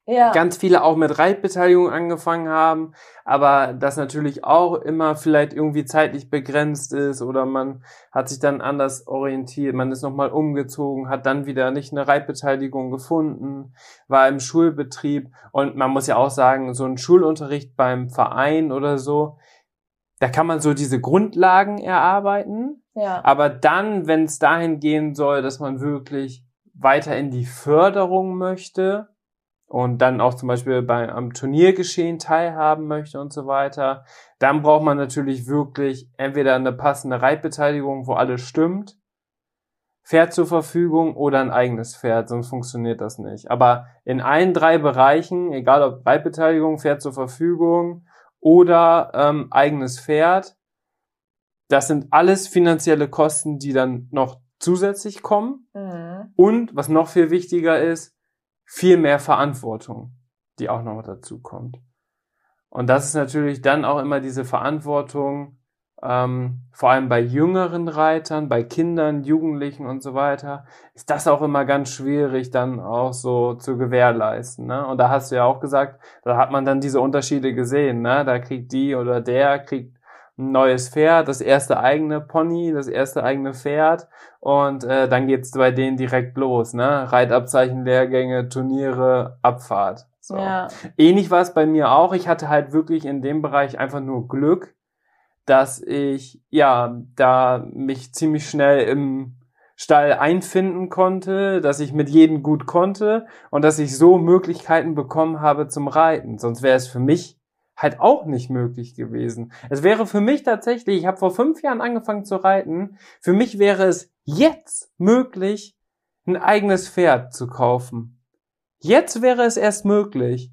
Ja. Ganz viele auch mit Reitbeteiligung angefangen haben, aber das natürlich auch immer vielleicht irgendwie zeitlich begrenzt ist oder man hat sich dann anders orientiert, man ist nochmal umgezogen, hat dann wieder nicht eine Reitbeteiligung gefunden, war im Schulbetrieb und man muss ja auch sagen, so ein Schulunterricht beim Verein oder so, da kann man so diese Grundlagen erarbeiten, ja. aber dann, wenn es dahin gehen soll, dass man wirklich weiter in die Förderung möchte und dann auch zum Beispiel bei, am Turniergeschehen teilhaben möchte und so weiter, dann braucht man natürlich wirklich entweder eine passende Reitbeteiligung, wo alles stimmt, Pferd zur Verfügung oder ein eigenes Pferd, sonst funktioniert das nicht. Aber in allen drei Bereichen, egal ob Reitbeteiligung, Pferd zur Verfügung oder ähm, eigenes Pferd, das sind alles finanzielle Kosten, die dann noch zusätzlich kommen. Mhm. Und was noch viel wichtiger ist, viel mehr Verantwortung, die auch noch dazu kommt. Und das ist natürlich dann auch immer diese Verantwortung, ähm, vor allem bei jüngeren Reitern, bei Kindern, Jugendlichen und so weiter, ist das auch immer ganz schwierig dann auch so zu gewährleisten. Ne? Und da hast du ja auch gesagt, da hat man dann diese Unterschiede gesehen. Ne? Da kriegt die oder der kriegt ein neues Pferd, das erste eigene Pony, das erste eigene Pferd und äh, dann geht's bei denen direkt los, ne? Reitabzeichen, Lehrgänge, Turniere, Abfahrt. So. Ja. Ähnlich war es bei mir auch. Ich hatte halt wirklich in dem Bereich einfach nur Glück, dass ich ja da mich ziemlich schnell im Stall einfinden konnte, dass ich mit jedem gut konnte und dass ich so Möglichkeiten bekommen habe zum Reiten. Sonst wäre es für mich halt auch nicht möglich gewesen. Es wäre für mich tatsächlich, ich habe vor fünf Jahren angefangen zu reiten, für mich wäre es jetzt möglich, ein eigenes Pferd zu kaufen. Jetzt wäre es erst möglich.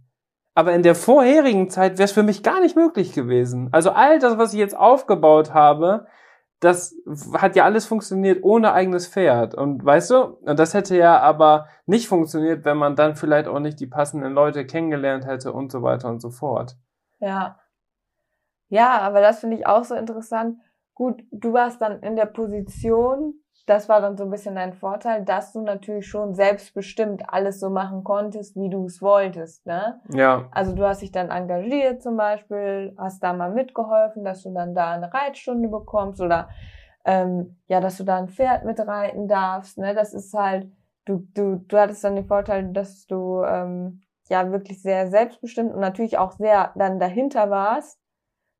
Aber in der vorherigen Zeit wäre es für mich gar nicht möglich gewesen. Also all das, was ich jetzt aufgebaut habe, das hat ja alles funktioniert ohne eigenes Pferd. Und weißt du, das hätte ja aber nicht funktioniert, wenn man dann vielleicht auch nicht die passenden Leute kennengelernt hätte und so weiter und so fort. Ja. Ja, aber das finde ich auch so interessant. Gut, du warst dann in der Position, das war dann so ein bisschen dein Vorteil, dass du natürlich schon selbstbestimmt alles so machen konntest, wie du es wolltest, ne? Ja, Also du hast dich dann engagiert zum Beispiel, hast da mal mitgeholfen, dass du dann da eine Reitstunde bekommst oder ähm, ja, dass du da ein Pferd mitreiten darfst, ne? Das ist halt, du, du, du hattest dann den Vorteil, dass du ähm, ja wirklich sehr selbstbestimmt und natürlich auch sehr dann dahinter warst,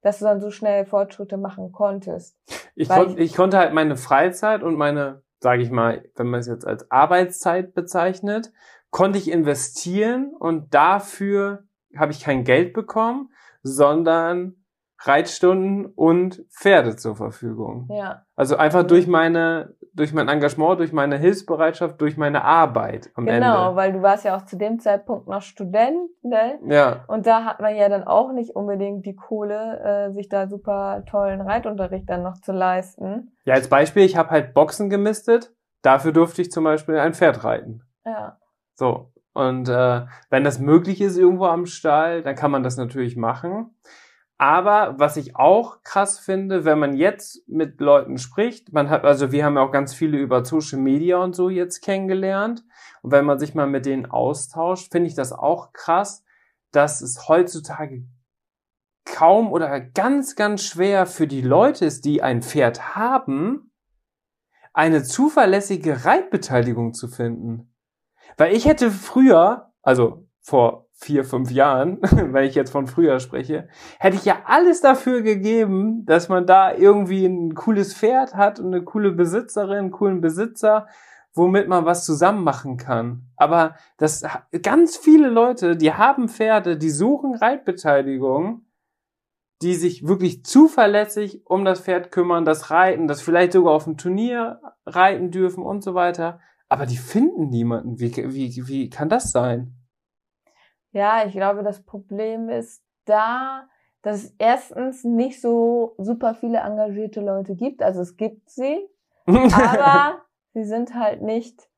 dass du dann so schnell Fortschritte machen konntest. ich, kon ich konnte halt meine Freizeit und meine, sage ich mal, wenn man es jetzt als Arbeitszeit bezeichnet, konnte ich investieren und dafür habe ich kein Geld bekommen, sondern Reitstunden und Pferde zur Verfügung. Ja, Also einfach durch meine, durch mein Engagement, durch meine Hilfsbereitschaft, durch meine Arbeit am genau, Ende. weil du warst ja auch zu dem Zeitpunkt noch Student, ne? Ja, Und da hat man ja dann auch nicht unbedingt die Kohle, äh, sich da super tollen Reitunterricht dann noch zu leisten. ja, als Beispiel, ich habe halt Boxen gemistet, dafür durfte ich zum Beispiel ein Pferd reiten. Ja, So. Und äh, wenn das möglich ist irgendwo am Stall, dann kann man das natürlich machen. Aber was ich auch krass finde, wenn man jetzt mit Leuten spricht, man hat, also wir haben ja auch ganz viele über Social Media und so jetzt kennengelernt. Und wenn man sich mal mit denen austauscht, finde ich das auch krass, dass es heutzutage kaum oder ganz, ganz schwer für die Leute ist, die ein Pferd haben, eine zuverlässige Reitbeteiligung zu finden. Weil ich hätte früher, also vor vier, fünf Jahren, [laughs] wenn ich jetzt von früher spreche, hätte ich ja alles dafür gegeben, dass man da irgendwie ein cooles Pferd hat und eine coole Besitzerin, einen coolen Besitzer, womit man was zusammen machen kann. Aber das ganz viele Leute, die haben Pferde, die suchen Reitbeteiligung, die sich wirklich zuverlässig um das Pferd kümmern, das reiten, das vielleicht sogar auf dem Turnier reiten dürfen und so weiter. Aber die finden niemanden. Wie, wie, wie kann das sein? Ja, ich glaube, das Problem ist da, dass es erstens nicht so super viele engagierte Leute gibt. Also es gibt sie, [laughs] aber sie sind halt nicht,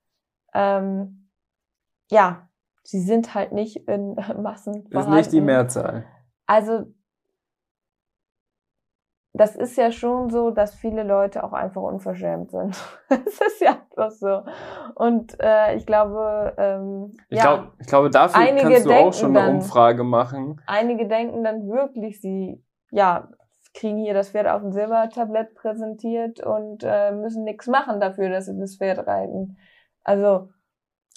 ähm, ja, sie sind halt nicht in [laughs] Massen. Ist nicht die Mehrzahl. Also das ist ja schon so, dass viele Leute auch einfach unverschämt sind. [laughs] das ist ja einfach so. Und äh, ich glaube, ähm, ich, ja, glaub, ich glaube, dafür kannst du auch schon eine dann, Umfrage machen. Einige denken dann wirklich, sie ja kriegen hier das Pferd auf dem Silbertablett präsentiert und äh, müssen nichts machen dafür, dass sie das Pferd reiten. Also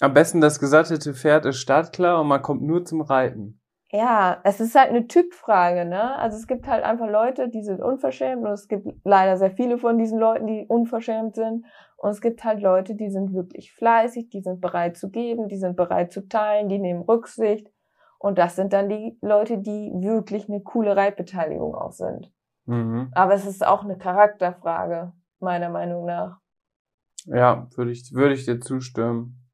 am besten das gesattete Pferd ist startklar und man kommt nur zum Reiten. Ja, es ist halt eine Typfrage, ne? Also es gibt halt einfach Leute, die sind unverschämt und es gibt leider sehr viele von diesen Leuten, die unverschämt sind. Und es gibt halt Leute, die sind wirklich fleißig, die sind bereit zu geben, die sind bereit zu teilen, die nehmen Rücksicht. Und das sind dann die Leute, die wirklich eine coole Reitbeteiligung auch sind. Mhm. Aber es ist auch eine Charakterfrage, meiner Meinung nach. Ja, würde ich, würde ich dir zustimmen.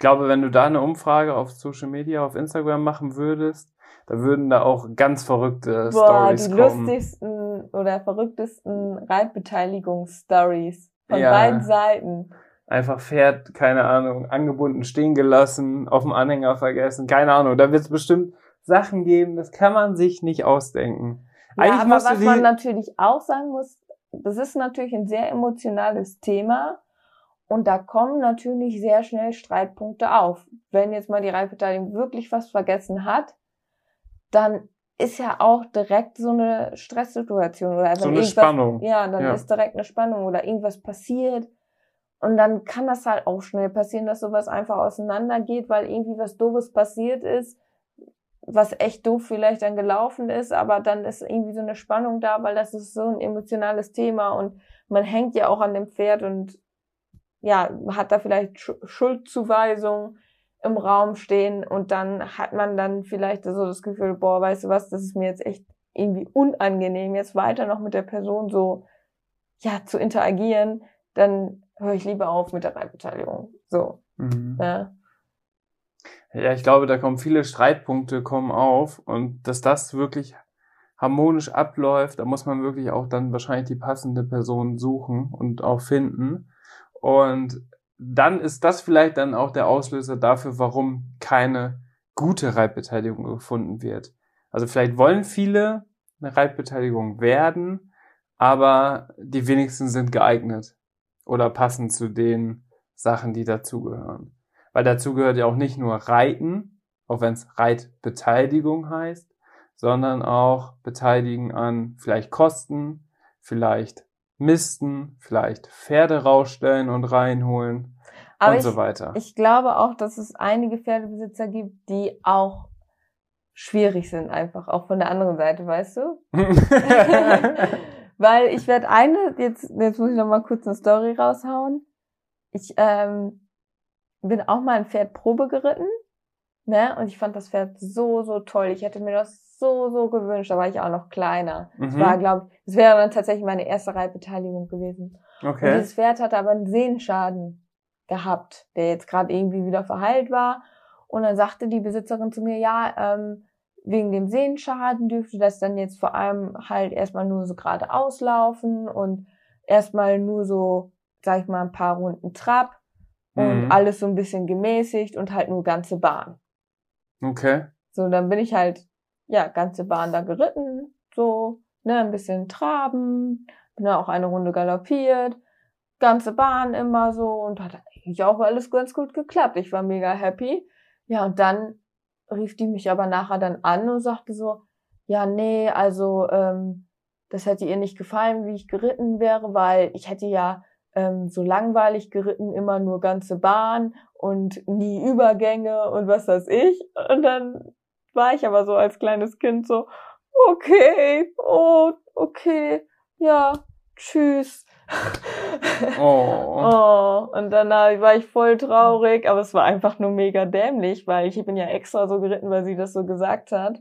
Ich glaube, wenn du da eine Umfrage auf Social Media, auf Instagram machen würdest, da würden da auch ganz verrückte Boah, Stories die kommen. Lustigsten oder verrücktesten Reitbeteiligungsstories von ja. beiden Seiten. Einfach Pferd, keine Ahnung, angebunden stehen gelassen, auf dem Anhänger vergessen, keine Ahnung. Da wird es bestimmt Sachen geben, das kann man sich nicht ausdenken. Ja, Eigentlich aber was man natürlich auch sagen muss, das ist natürlich ein sehr emotionales Thema und da kommen natürlich sehr schnell Streitpunkte auf. Wenn jetzt mal die Reitbeteiligung wirklich was vergessen hat, dann ist ja auch direkt so eine Stresssituation oder so eine Spannung. Ja, dann ja. ist direkt eine Spannung oder irgendwas passiert. Und dann kann das halt auch schnell passieren, dass sowas einfach auseinandergeht, weil irgendwie was Doofes passiert ist, was echt doof vielleicht dann gelaufen ist, aber dann ist irgendwie so eine Spannung da, weil das ist so ein emotionales Thema und man hängt ja auch an dem Pferd und ja, hat da vielleicht Schuldzuweisungen im Raum stehen und dann hat man dann vielleicht so das Gefühl, boah, weißt du was, das ist mir jetzt echt irgendwie unangenehm, jetzt weiter noch mit der Person so, ja, zu interagieren, dann höre ich lieber auf mit der Reitbeteiligung. So. Mhm. Ja. ja, ich glaube, da kommen viele Streitpunkte kommen auf und dass das wirklich harmonisch abläuft, da muss man wirklich auch dann wahrscheinlich die passende Person suchen und auch finden. Und dann ist das vielleicht dann auch der Auslöser dafür, warum keine gute Reitbeteiligung gefunden wird. Also vielleicht wollen viele eine Reitbeteiligung werden, aber die wenigsten sind geeignet oder passen zu den Sachen, die dazugehören. Weil dazu gehört ja auch nicht nur Reiten, auch wenn es Reitbeteiligung heißt, sondern auch beteiligen an vielleicht Kosten, vielleicht misten, vielleicht Pferde rausstellen und reinholen Aber und ich, so weiter. Ich glaube auch, dass es einige Pferdebesitzer gibt, die auch schwierig sind, einfach auch von der anderen Seite, weißt du? [laughs] Weil ich werde eine, jetzt, jetzt muss ich noch mal kurz eine Story raushauen. Ich ähm, bin auch mal ein Pferd Probe geritten, ne? Und ich fand das Pferd so, so toll. Ich hätte mir das so, so gewünscht. Da war ich auch noch kleiner. Mhm. Das war, glaube ich, das wäre dann tatsächlich meine erste Reitbeteiligung gewesen. Okay. Und dieses Pferd hatte aber einen Sehenschaden gehabt, der jetzt gerade irgendwie wieder verheilt war. Und dann sagte die Besitzerin zu mir, ja, ähm, wegen dem Sehenschaden dürfte das dann jetzt vor allem halt erstmal nur so gerade auslaufen und erstmal nur so, sag ich mal, ein paar Runden Trab und mhm. alles so ein bisschen gemäßigt und halt nur ganze Bahn. Okay. So, dann bin ich halt ja, ganze Bahn da geritten, so ne, ein bisschen traben, bin dann auch eine Runde galoppiert, ganze Bahn immer so und hat eigentlich auch alles ganz gut geklappt. Ich war mega happy. Ja, und dann rief die mich aber nachher dann an und sagte so, ja, nee, also ähm, das hätte ihr nicht gefallen, wie ich geritten wäre, weil ich hätte ja ähm, so langweilig geritten, immer nur ganze Bahn und nie Übergänge und was weiß ich. Und dann war ich aber so als kleines Kind so, okay, oh, okay, ja, tschüss. [laughs] Oh. oh. Und dann war ich voll traurig, aber es war einfach nur mega dämlich, weil ich bin ja extra so geritten, weil sie das so gesagt hat.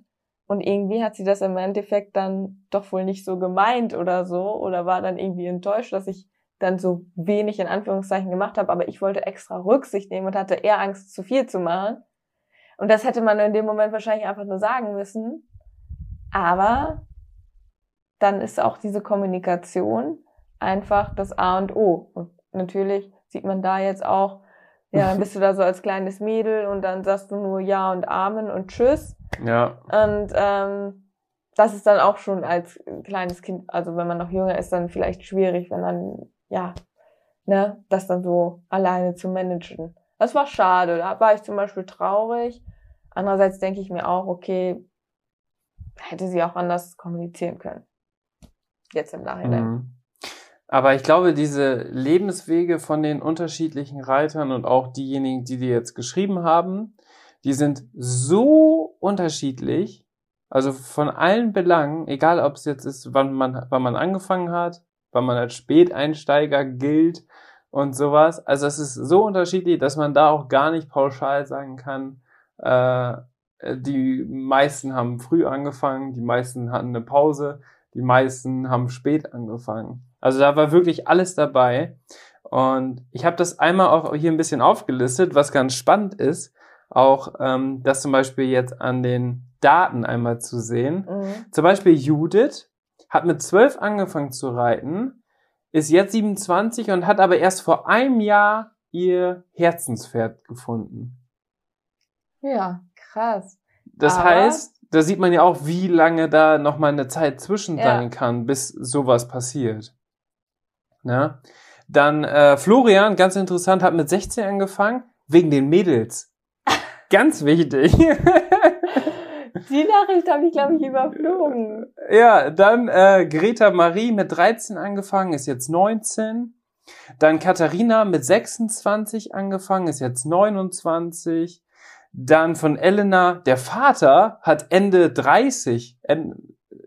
Und irgendwie hat sie das im Endeffekt dann doch wohl nicht so gemeint oder so oder war dann irgendwie enttäuscht, dass ich dann so wenig in Anführungszeichen gemacht habe, aber ich wollte extra Rücksicht nehmen und hatte eher Angst, zu viel zu machen. Und das hätte man in dem Moment wahrscheinlich einfach nur sagen müssen. Aber dann ist auch diese Kommunikation einfach das A und O. Und natürlich sieht man da jetzt auch, ja, [laughs] bist du da so als kleines Mädel und dann sagst du nur Ja und Amen und Tschüss. Ja. Und ähm, das ist dann auch schon als kleines Kind, also wenn man noch jünger ist, dann vielleicht schwierig, wenn dann, ja, ne, das dann so alleine zu managen. Das war schade. Da war ich zum Beispiel traurig. Andererseits denke ich mir auch, okay, hätte sie auch anders kommunizieren können. Jetzt im Nachhinein. Mhm. Aber ich glaube, diese Lebenswege von den unterschiedlichen Reitern und auch diejenigen, die dir jetzt geschrieben haben, die sind so unterschiedlich, also von allen Belangen, egal ob es jetzt ist, wann man, wann man angefangen hat, wann man als Späteinsteiger gilt und sowas. Also es ist so unterschiedlich, dass man da auch gar nicht pauschal sagen kann, äh, die meisten haben früh angefangen, die meisten hatten eine Pause, die meisten haben spät angefangen. Also da war wirklich alles dabei. Und ich habe das einmal auch hier ein bisschen aufgelistet, was ganz spannend ist, auch ähm, das zum Beispiel jetzt an den Daten einmal zu sehen. Mhm. Zum Beispiel Judith hat mit zwölf angefangen zu reiten, ist jetzt 27 und hat aber erst vor einem Jahr ihr Herzenspferd gefunden. Ja, krass. Das aber heißt, da sieht man ja auch, wie lange da noch mal eine Zeit zwischen ja. sein kann, bis sowas passiert. Ja? Dann äh, Florian, ganz interessant, hat mit 16 angefangen, wegen den Mädels. [laughs] Ganz wichtig. [laughs] Die Nachricht habe ich, glaube ich, überflogen. Ja, dann äh, Greta Marie mit 13 angefangen, ist jetzt 19. Dann Katharina mit 26 angefangen, ist jetzt 29. Dann von Elena, der Vater hat Ende 30,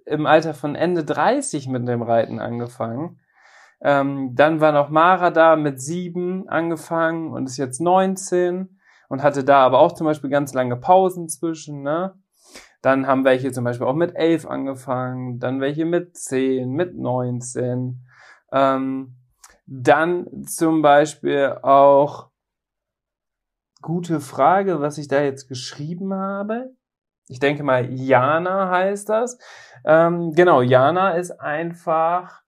im Alter von Ende 30 mit dem Reiten angefangen. Ähm, dann war noch Mara da mit sieben angefangen und ist jetzt 19 und hatte da aber auch zum Beispiel ganz lange Pausen zwischen, ne? Dann haben welche zum Beispiel auch mit elf angefangen, dann welche mit zehn, mit 19. Ähm, dann zum Beispiel auch gute Frage, was ich da jetzt geschrieben habe. Ich denke mal, Jana heißt das. Ähm, genau, Jana ist einfach,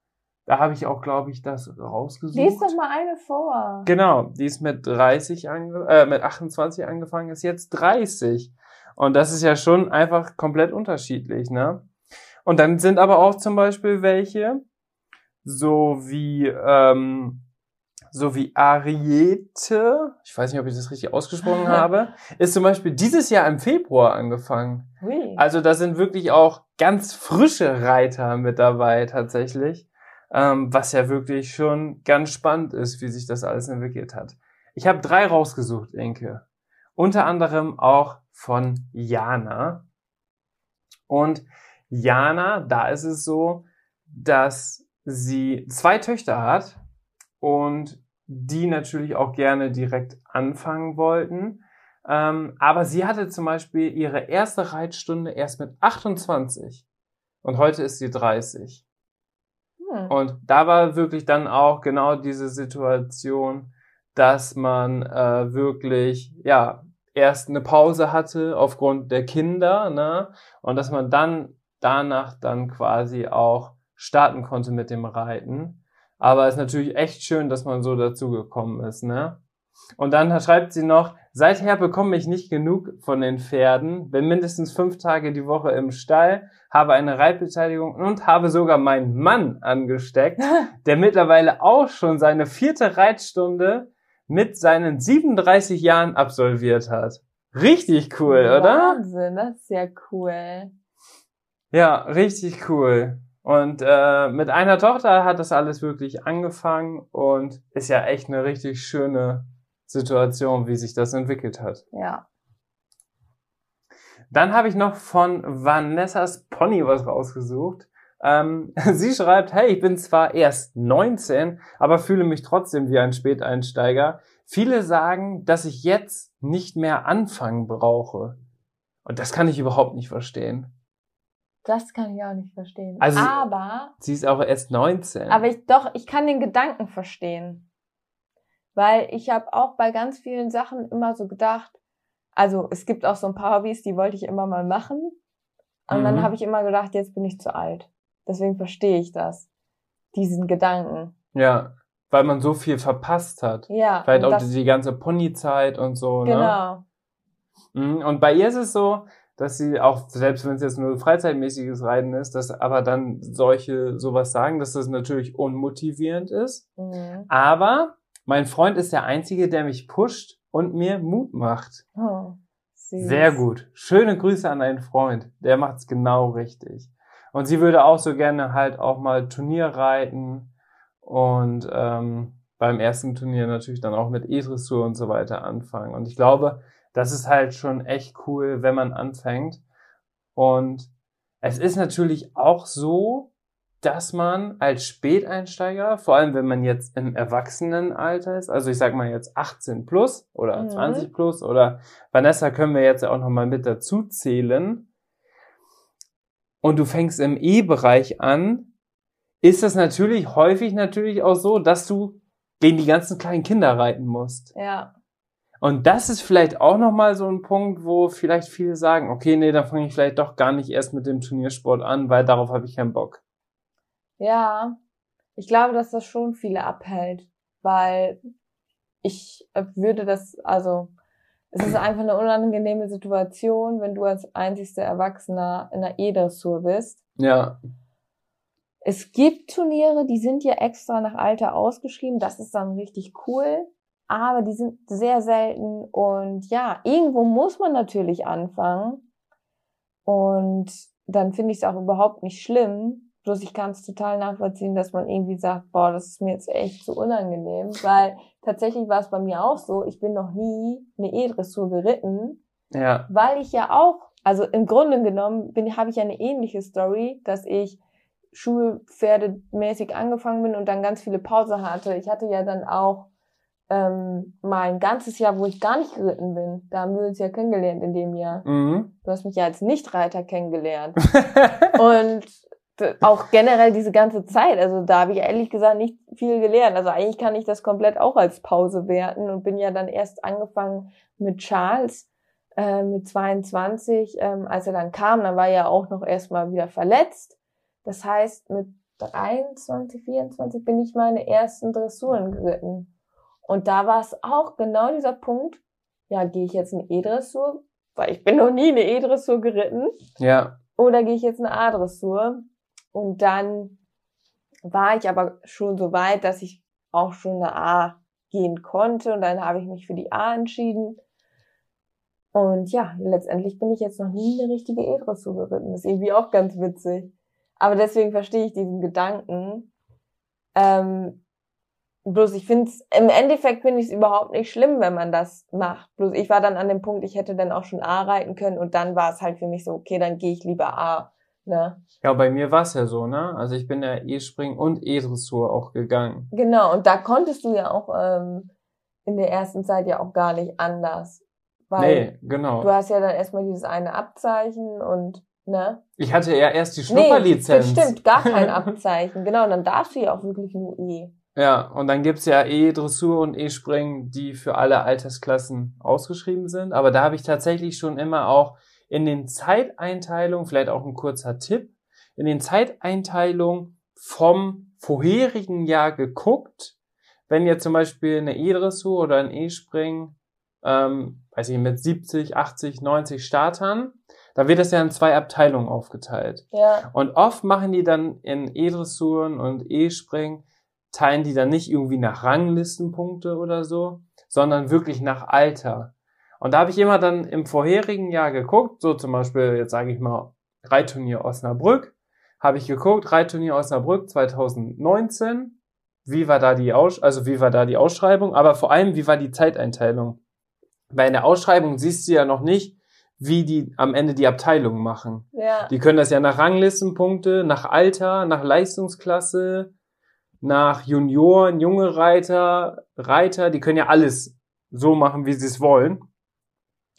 da habe ich auch, glaube ich, das rausgesucht. Lies doch mal eine vor. Genau, die ist mit 30 ange äh, mit 28 angefangen, ist jetzt 30. Und das ist ja schon einfach komplett unterschiedlich, ne? Und dann sind aber auch zum Beispiel welche, so wie ähm, so wie Ariete, ich weiß nicht, ob ich das richtig ausgesprochen [laughs] habe, ist zum Beispiel dieses Jahr im Februar angefangen. Ui. Also da sind wirklich auch ganz frische Reiter mit dabei tatsächlich, ähm, was ja wirklich schon ganz spannend ist, wie sich das alles entwickelt hat. Ich habe drei rausgesucht, Enke. Unter anderem auch von Jana. Und Jana, da ist es so, dass sie zwei Töchter hat und die natürlich auch gerne direkt anfangen wollten. Ähm, aber sie hatte zum Beispiel ihre erste Reitstunde erst mit 28 und heute ist sie 30. Hm. Und da war wirklich dann auch genau diese Situation, dass man äh, wirklich ja erst eine Pause hatte aufgrund der Kinder, ne? Und dass man dann danach dann quasi auch starten konnte mit dem Reiten. Aber es ist natürlich echt schön, dass man so dazu gekommen ist, ne? Und dann schreibt sie noch, seither bekomme ich nicht genug von den Pferden, bin mindestens fünf Tage die Woche im Stall, habe eine Reitbeteiligung und habe sogar meinen Mann angesteckt, [laughs] der mittlerweile auch schon seine vierte Reitstunde mit seinen 37 Jahren absolviert hat. Richtig cool, oder? Wahnsinn, das ist ja cool. Ja, richtig cool. Und äh, mit einer Tochter hat das alles wirklich angefangen und ist ja echt eine richtig schöne Situation, wie sich das entwickelt hat. Ja. Dann habe ich noch von Vanessas Pony was rausgesucht. Ähm, [laughs] sie schreibt, hey, ich bin zwar erst 19, aber fühle mich trotzdem wie ein Späteinsteiger. Viele sagen, dass ich jetzt nicht mehr anfangen brauche. Und das kann ich überhaupt nicht verstehen. Das kann ich auch nicht verstehen. Also- aber, Sie ist auch erst 19. aber ich doch, ich kann den Gedanken verstehen. Weil ich habe auch bei ganz vielen Sachen immer so gedacht, also es gibt auch so ein paar Hobbys, die wollte ich immer mal machen. Und Mhm. dann habe ich immer gedacht, jetzt bin ich zu alt. Deswegen verstehe ich das. Diesen Gedanken. ja, weil man so viel verpasst hat. Ja. Vielleicht und auch die ganze Ponyzeit und so, ne? genau. Mhm, Und bei ihr ist es so, dass sie auch, selbst wenn es jetzt nur freizeitmäßiges Reiten ist, dass aber dann solche sowas sagen, dass das natürlich unmotivierend ist. Mhm. Aber mein Freund ist der Einzige, der mich pusht und mir Mut macht. Oh, süß. Sehr gut. Schöne Grüße an deinen Freund. Der macht's genau richtig. Und sie würde auch so gerne halt auch mal Turnier reiten und ähm, beim ersten Turnier natürlich dann auch mit E-Dressur und so weiter anfangen. Und ich glaube, das ist halt schon echt cool, wenn man anfängt. Und es ist natürlich auch so, dass man als Späteinsteiger, vor allem wenn man jetzt im Erwachsenenalter ist, also ich sag mal jetzt 18 plus oder Mhm. 20 plus oder Vanessa können wir jetzt auch nochmal mit dazu zählen. Und du fängst im E-Bereich an, ist das natürlich häufig natürlich auch so, dass du gegen die ganzen kleinen Kinder reiten musst. Ja. Und das ist vielleicht auch nochmal so ein Punkt, wo vielleicht viele sagen, okay, nee, dann fange ich vielleicht doch gar nicht erst mit dem Turniersport an, weil darauf habe ich keinen Bock. Ja, ich glaube, dass das schon viele abhält, weil ich würde das, also es ist einfach eine unangenehme Situation, wenn du als einzigster Erwachsener in der E-Dressur bist. Ja, Es gibt Turniere, die sind ja extra nach Alter ausgeschrieben, das ist dann richtig cool, aber die sind sehr selten. Und ja, irgendwo muss man natürlich anfangen. Und dann finde ich es auch überhaupt nicht schlimm, bloß ich kann es total nachvollziehen, dass man irgendwie sagt, boah, das ist mir jetzt echt so unangenehm, weil tatsächlich war es bei mir auch so, ich bin noch nie eine E-Dressur geritten, ja, weil ich ja auch, also im Grunde genommen bin, habe ich ja eine ähnliche Story, dass ich Schulpferdemäßig angefangen bin und dann ganz viele Pause hatte. Ich hatte ja dann auch ähm, mal ein ganzes Jahr, wo ich gar nicht geritten bin. Da haben wir uns ja kennengelernt in dem Jahr. mhm. Du hast mich ja als Nichtreiter kennengelernt. [laughs] Und auch generell diese ganze Zeit, also da habe ich ehrlich gesagt nicht viel gelernt. Also eigentlich kann ich das komplett auch als Pause werten und bin ja dann erst angefangen mit Charles äh, mit 22, ähm, als er dann kam, dann war er ja auch noch erstmal wieder verletzt. Das heißt, mit 23, 24 bin ich meine ersten Dressuren geritten. Und da war es auch genau dieser Punkt, ja, gehe ich jetzt eine E-Dressur, weil ich bin noch nie eine E-Dressur geritten, ja, oder gehe ich jetzt eine A-Dressur? Und dann war ich aber schon so weit, dass ich auch schon eine A gehen konnte und dann habe ich mich für die A entschieden. Und ja, letztendlich bin ich jetzt noch nie eine richtige E-Dressur geritten. Ist irgendwie auch ganz witzig. Aber deswegen verstehe ich diesen Gedanken. Ähm, bloß ich finde es, im Endeffekt finde ich es überhaupt nicht schlimm, wenn man das macht. Bloß ich war dann an dem Punkt, ich hätte dann auch schon A reiten können und dann war es halt für mich so, okay, dann gehe ich lieber A. Ne? ja, bei mir war es ja so, ne? Also ich bin ja E-Springen und E-Dressur auch gegangen. Genau, und da konntest du ja auch ähm, in der ersten Zeit ja auch gar nicht anders. Weil Nee, genau. du hast ja dann erstmal dieses eine Abzeichen und, ne? Ich hatte ja erst die Nee, Schnupperlizenz. das stimmt, gar kein [laughs] Abzeichen. genau, und dann darfst du ja auch wirklich nur E. Ja, und dann gibt's ja E-Dressur und E-Springen, die für alle Altersklassen ausgeschrieben sind. Aber da habe ich tatsächlich schon immer auch in den Zeiteinteilungen, vielleicht auch ein kurzer Tipp, in den Zeiteinteilungen vom vorherigen Jahr geguckt, wenn jetzt zum Beispiel eine E-Dressur oder ein E-Spring, ähm, weiß ich, mit 70, 80, 90 Startern, da wird das ja in zwei Abteilungen aufgeteilt. Ja. Und oft machen die dann in E-Dressuren und E-Springen, teilen die dann nicht irgendwie nach Ranglistenpunkte oder so, sondern wirklich nach Alter. Und da habe ich immer dann im vorherigen Jahr geguckt, so zum Beispiel, jetzt sage ich mal, Reitturnier Osnabrück, habe ich geguckt, Reitturnier Osnabrück 2019, wie war da die Aus also wie war da die Ausschreibung, aber vor allem, wie war die Zeiteinteilung? Weil in der Ausschreibung siehst du ja noch nicht, wie die am Ende die Abteilung machen. Ja. Die können das ja nach Ranglistenpunkte, nach Alter, nach Leistungsklasse, nach Junioren, junge Reiter, Reiter, die können ja alles so machen, wie sie es wollen.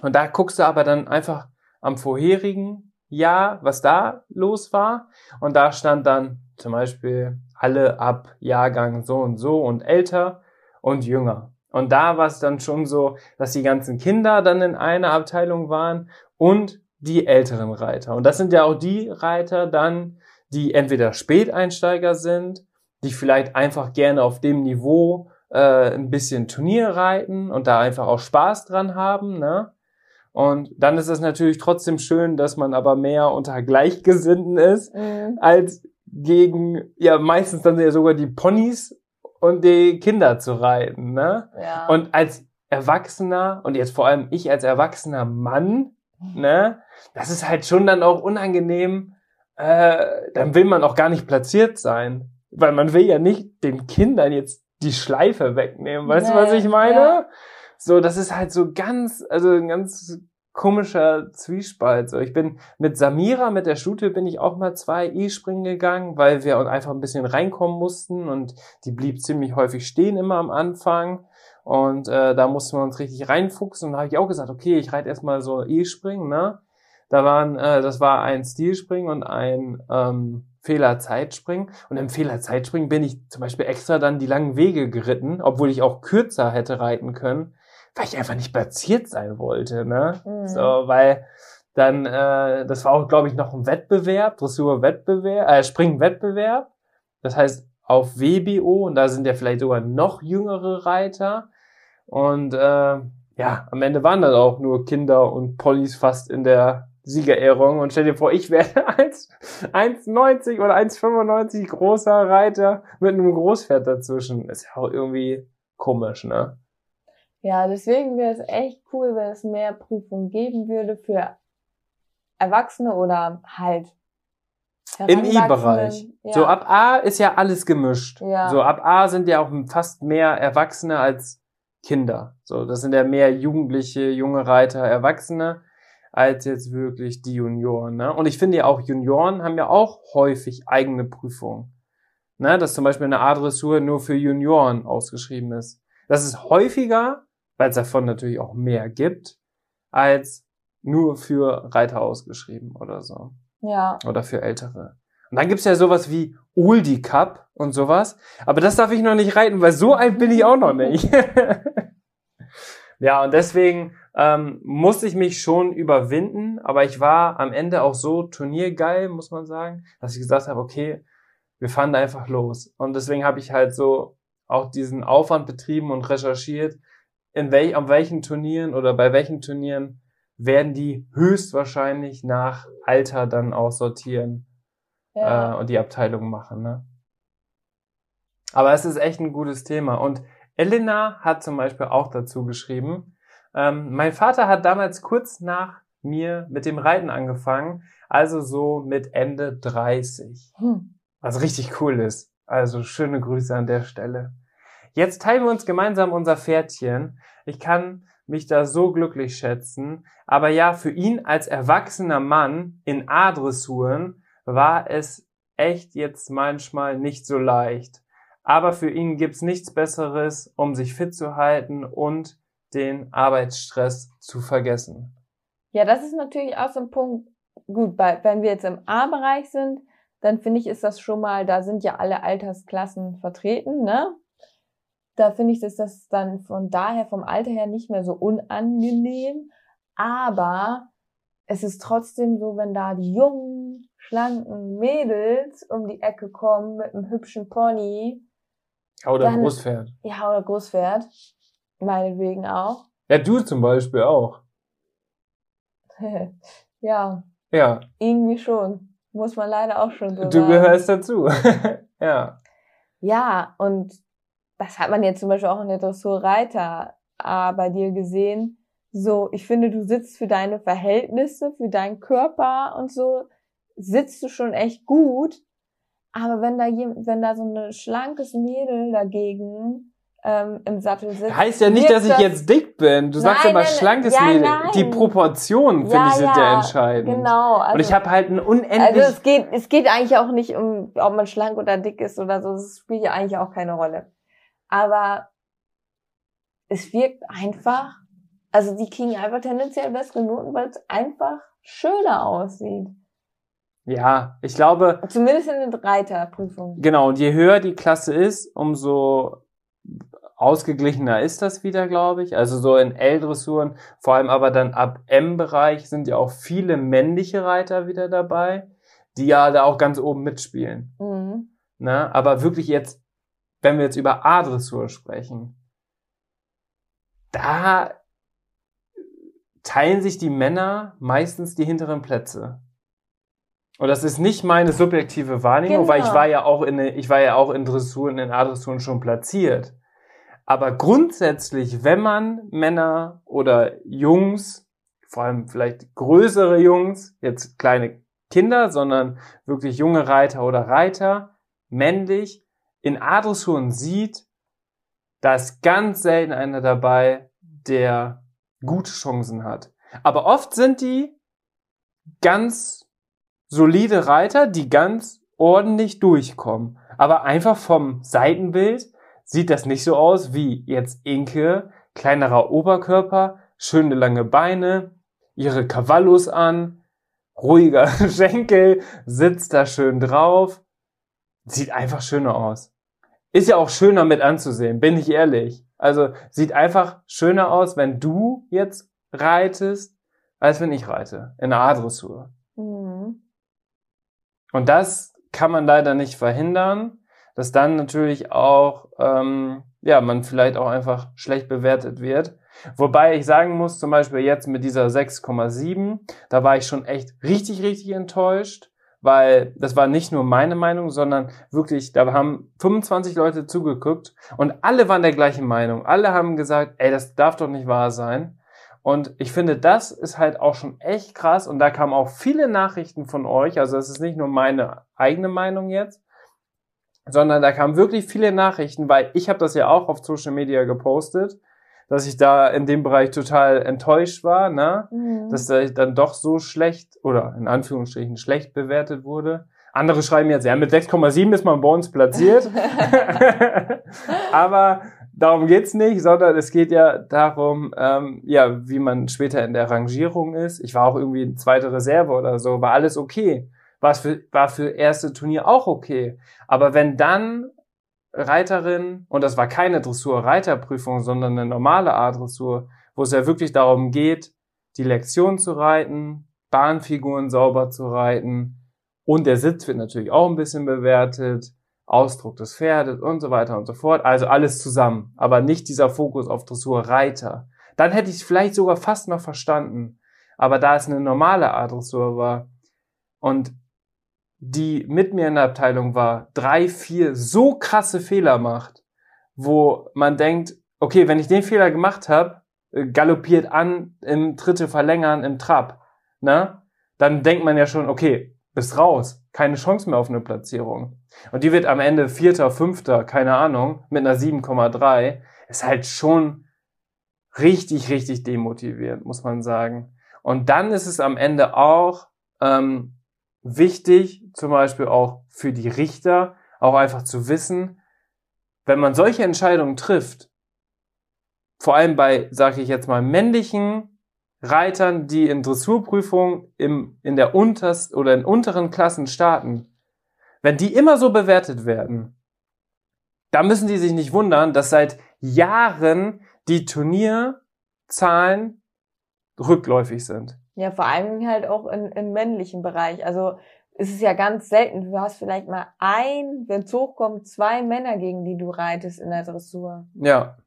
Und da guckst du aber dann einfach am vorherigen Jahr, was da los war. Und da stand dann zum Beispiel alle ab Jahrgang so und so und älter und jünger. Und da war es dann schon so, dass die ganzen Kinder dann in einer Abteilung waren und die älteren Reiter. Und das sind ja auch die Reiter dann, die entweder Späteinsteiger sind, die vielleicht einfach gerne auf dem Niveau äh, ein bisschen Turnier reiten und da einfach auch Spaß dran haben, ne? Und dann ist es natürlich trotzdem schön, dass man aber mehr unter Gleichgesinnten ist, Mhm. als gegen, ja, meistens dann ja sogar die Ponys und die Kinder zu reiten, ne? Ja. Und als Erwachsener und jetzt vor allem ich als erwachsener Mann, ne, das ist halt schon dann auch unangenehm, äh, dann will man auch gar nicht platziert sein. Weil man will ja nicht den Kindern jetzt die Schleife wegnehmen. Weißt du, was Nee, ich meine? ja. So, das ist halt so ganz, also ein ganz komischer Zwiespalt. So, ich bin mit Samira, mit der Stute, bin ich auch mal zwei E-Springen gegangen, weil wir einfach ein bisschen reinkommen mussten und die blieb ziemlich häufig stehen immer am Anfang. Und äh, da mussten wir uns richtig reinfuchsen. Und da habe ich auch gesagt, okay, ich reite erstmal so E-Springen, ne? Da waren, äh, das war ein Stilspringen und ein ähm, Fehlerzeitspringen. Und im Fehlerzeitspringen bin ich zum Beispiel extra dann die langen Wege geritten, obwohl ich auch kürzer hätte reiten können, weil ich einfach nicht platziert sein wollte, ne? Mhm. So, weil dann, äh, das war auch, glaube ich, noch ein Wettbewerb, Dressur-Wettbewerb, äh, Springen-Wettbewerb. Das heißt auf WBO und da sind ja vielleicht sogar noch jüngere Reiter. Und äh, ja, am Ende waren dann auch nur Kinder und Pollys fast in der Siegerehrung. Und stell dir vor, ich wäre 1 1,90 oder 1,95 großer Reiter mit einem Großpferd dazwischen. Ist ja auch irgendwie komisch, ne? Ja, deswegen wäre es echt cool, wenn es mehr Prüfungen geben würde für Erwachsene oder halt Im. I-Bereich. Ja. So ab A ist ja alles gemischt. Ja. So ab A sind ja auch fast mehr Erwachsene als Kinder. So, das sind ja mehr Jugendliche, junge Reiter, Erwachsene als jetzt wirklich die Junioren. Ne? Und ich finde ja auch Junioren haben ja auch häufig eigene Prüfungen. Ne? Dass zum Beispiel eine A-Dressur nur für Junioren ausgeschrieben ist. Das ist häufiger, weil es davon natürlich auch mehr gibt, als nur für Reiter ausgeschrieben oder so ja. oder für Ältere. Und dann gibt's ja sowas wie Oldie Cup und sowas. Aber das darf ich noch nicht reiten, weil so alt bin ich auch noch nicht. [laughs] ja, und deswegen ähm, musste ich mich schon überwinden. Aber ich war am Ende auch so turniergeil, muss man sagen, dass ich gesagt habe, okay, wir fahren einfach los. Und deswegen habe ich halt so auch diesen Aufwand betrieben und recherchiert, in welch, an welchen Turnieren oder bei welchen Turnieren werden die höchstwahrscheinlich nach Alter dann aussortieren Ja. äh, und die Abteilung machen. Ne? Aber es ist echt ein gutes Thema. Und Elena hat zum Beispiel auch dazu geschrieben, ähm, mein Vater hat damals kurz nach mir mit dem Reiten angefangen, also so mit Ende 30. Hm. Was richtig cool ist. Also schöne Grüße an der Stelle. Jetzt teilen wir uns gemeinsam unser Pferdchen. Ich kann mich da so glücklich schätzen. Aber ja, für ihn als erwachsener Mann in A-Dressuren war es echt jetzt manchmal nicht so leicht. Aber für ihn gibt's nichts Besseres, um sich fit zu halten und den Arbeitsstress zu vergessen. Ja, das ist natürlich auch so ein Punkt. Gut, bei, wenn wir jetzt im A-Bereich sind, dann finde ich, ist das schon mal, da sind ja alle Altersklassen vertreten, ne? Da finde ich, ist das dann von daher, vom Alter her nicht mehr so unangenehm. Aber es ist trotzdem so, wenn da die jungen, schlanken Mädels um die Ecke kommen mit einem hübschen Pony, Oder Dann- Großpferd. Ja, oder Großpferd. Meinetwegen auch. Ja, du zum Beispiel auch. [laughs] ja, Ja, irgendwie schon. Muss man leider auch schon so du sagen. gehörst dazu. [laughs] ja. Ja, und das hat man jetzt zum Beispiel auch in der Dressurreiter äh, bei dir gesehen. So, ich finde, du sitzt für deine Verhältnisse, für deinen Körper und so, sitzt du schon echt gut. Aber wenn da jem- wenn da so ein schlankes Mädel dagegen ähm, im Sattel sitzt. Heißt ja nicht, dass ich das- jetzt dick bin. Du sagst Nein, immer nein, schlankes ja, Mädel. nein. Die Proportionen, finde Ja, ich, sind ja, ja entscheidend. Genau. Also, Und ich habe halt ein unendlich. also es geht, es geht eigentlich auch nicht um, ob man schlank oder dick ist oder so. Das spielt ja eigentlich auch keine Rolle. Aber es wirkt einfach, also die kriegen einfach tendenziell bessere Noten, weil es einfach schöner aussieht. ja, ich glaube, Zumindest in den Reiterprüfungen. genau, und je höher die Klasse ist, umso ausgeglichener ist das wieder, glaube ich. Also so in L-Dressuren, vor allem aber dann ab M-Bereich sind ja auch viele männliche Reiter wieder dabei, die ja da auch ganz oben mitspielen. Mhm. Ne? Aber wirklich jetzt, wenn wir jetzt über A-Dressur sprechen, da teilen sich die Männer meistens die hinteren Plätze. Und das ist nicht meine subjektive Wahrnehmung, Genau. weil ich war ja auch in, ich war ja auch in Dressuren, in A-Dressuren schon platziert. Aber grundsätzlich, wenn man Männer oder Jungs, vor allem vielleicht größere Jungs, jetzt kleine Kinder, sondern wirklich junge Reiter oder Reiter, männlich, in A-Dressuren sieht, da ist ganz selten einer dabei, der gute Chancen hat. Aber oft sind die ganz solide Reiter, die ganz ordentlich durchkommen. Aber einfach vom Seitenbild sieht das nicht so aus wie jetzt Inke, kleinerer Oberkörper, schöne lange Beine, ihre Cavallos an, ruhiger [laughs] Schenkel, sitzt da schön drauf. Sieht einfach schöner aus. Ist ja auch schöner mit anzusehen, bin ich ehrlich. Also sieht einfach schöner aus, wenn du jetzt reitest, als wenn ich reite. In der A-Dressur. Mhm. Und das kann man leider nicht verhindern, dass dann natürlich auch, ähm, ja, man vielleicht auch einfach schlecht bewertet wird. Wobei ich sagen muss, zum Beispiel jetzt mit dieser 6,7, da war ich schon echt richtig, richtig enttäuscht, weil das war nicht nur meine Meinung, sondern wirklich, da haben 25 Leute zugeguckt und alle waren der gleichen Meinung. Alle haben gesagt, ey, das darf doch nicht wahr sein. Und ich finde, das ist halt auch schon echt krass. Und da kamen auch viele Nachrichten von euch. Also es ist nicht nur meine eigene Meinung jetzt, sondern da kamen wirklich viele Nachrichten, weil ich habe das ja auch auf Social Media gepostet, dass ich da in dem Bereich total enttäuscht war, ne? Mhm. dass er dann doch so schlecht oder in Anführungsstrichen schlecht bewertet wurde. Andere schreiben jetzt, ja, mit 6,7 ist man bei uns platziert. [laughs] [laughs] Aber darum geht's nicht, sondern es geht ja darum, ähm, ja, wie man später in der Rangierung ist. Ich war auch irgendwie in zweite Reserve oder so, war alles okay. War's für, war für erste Turnier auch okay. Aber wenn dann Reiterin, und das war keine Dressur-Reiterprüfung, sondern eine normale A-Dressur, wo es ja wirklich darum geht, die Lektion zu reiten, Bahnfiguren sauber zu reiten und der Sitz wird natürlich auch ein bisschen bewertet, Ausdruck des Pferdes und so weiter und so fort. Also alles zusammen, aber nicht dieser Fokus auf Dressurreiter. Dann hätte ich es vielleicht sogar fast noch verstanden. Aber da es eine normale A-Dressur war und die mit mir in der Abteilung war, drei, vier so krasse Fehler macht, wo man denkt, okay, wenn ich den Fehler gemacht habe, galoppiert an im Dritte verlängern im Trab, ne? Dann denkt man ja schon, okay, bist raus, keine Chance mehr auf eine Platzierung. Und die wird am Ende Vierter, Fünfter, keine Ahnung, mit einer 7,3, ist halt schon richtig, richtig demotivierend, muss man sagen. Und dann ist es am Ende auch ähm, wichtig, zum Beispiel auch für die Richter, auch einfach zu wissen, wenn man solche Entscheidungen trifft, vor allem bei, sage ich jetzt mal, männlichen Reitern, die in Dressurprüfungen im, in der unterst oder in unteren Klassen starten, wenn die immer so bewertet werden, da müssen die sich nicht wundern, dass seit Jahren die Turnierzahlen rückläufig sind. Ja, vor allem halt auch in, im männlichen Bereich. Also es ist ja ganz selten. Du hast vielleicht mal ein, wenn es hochkommt, zwei Männer, gegen die du reitest in der Dressur. Ja.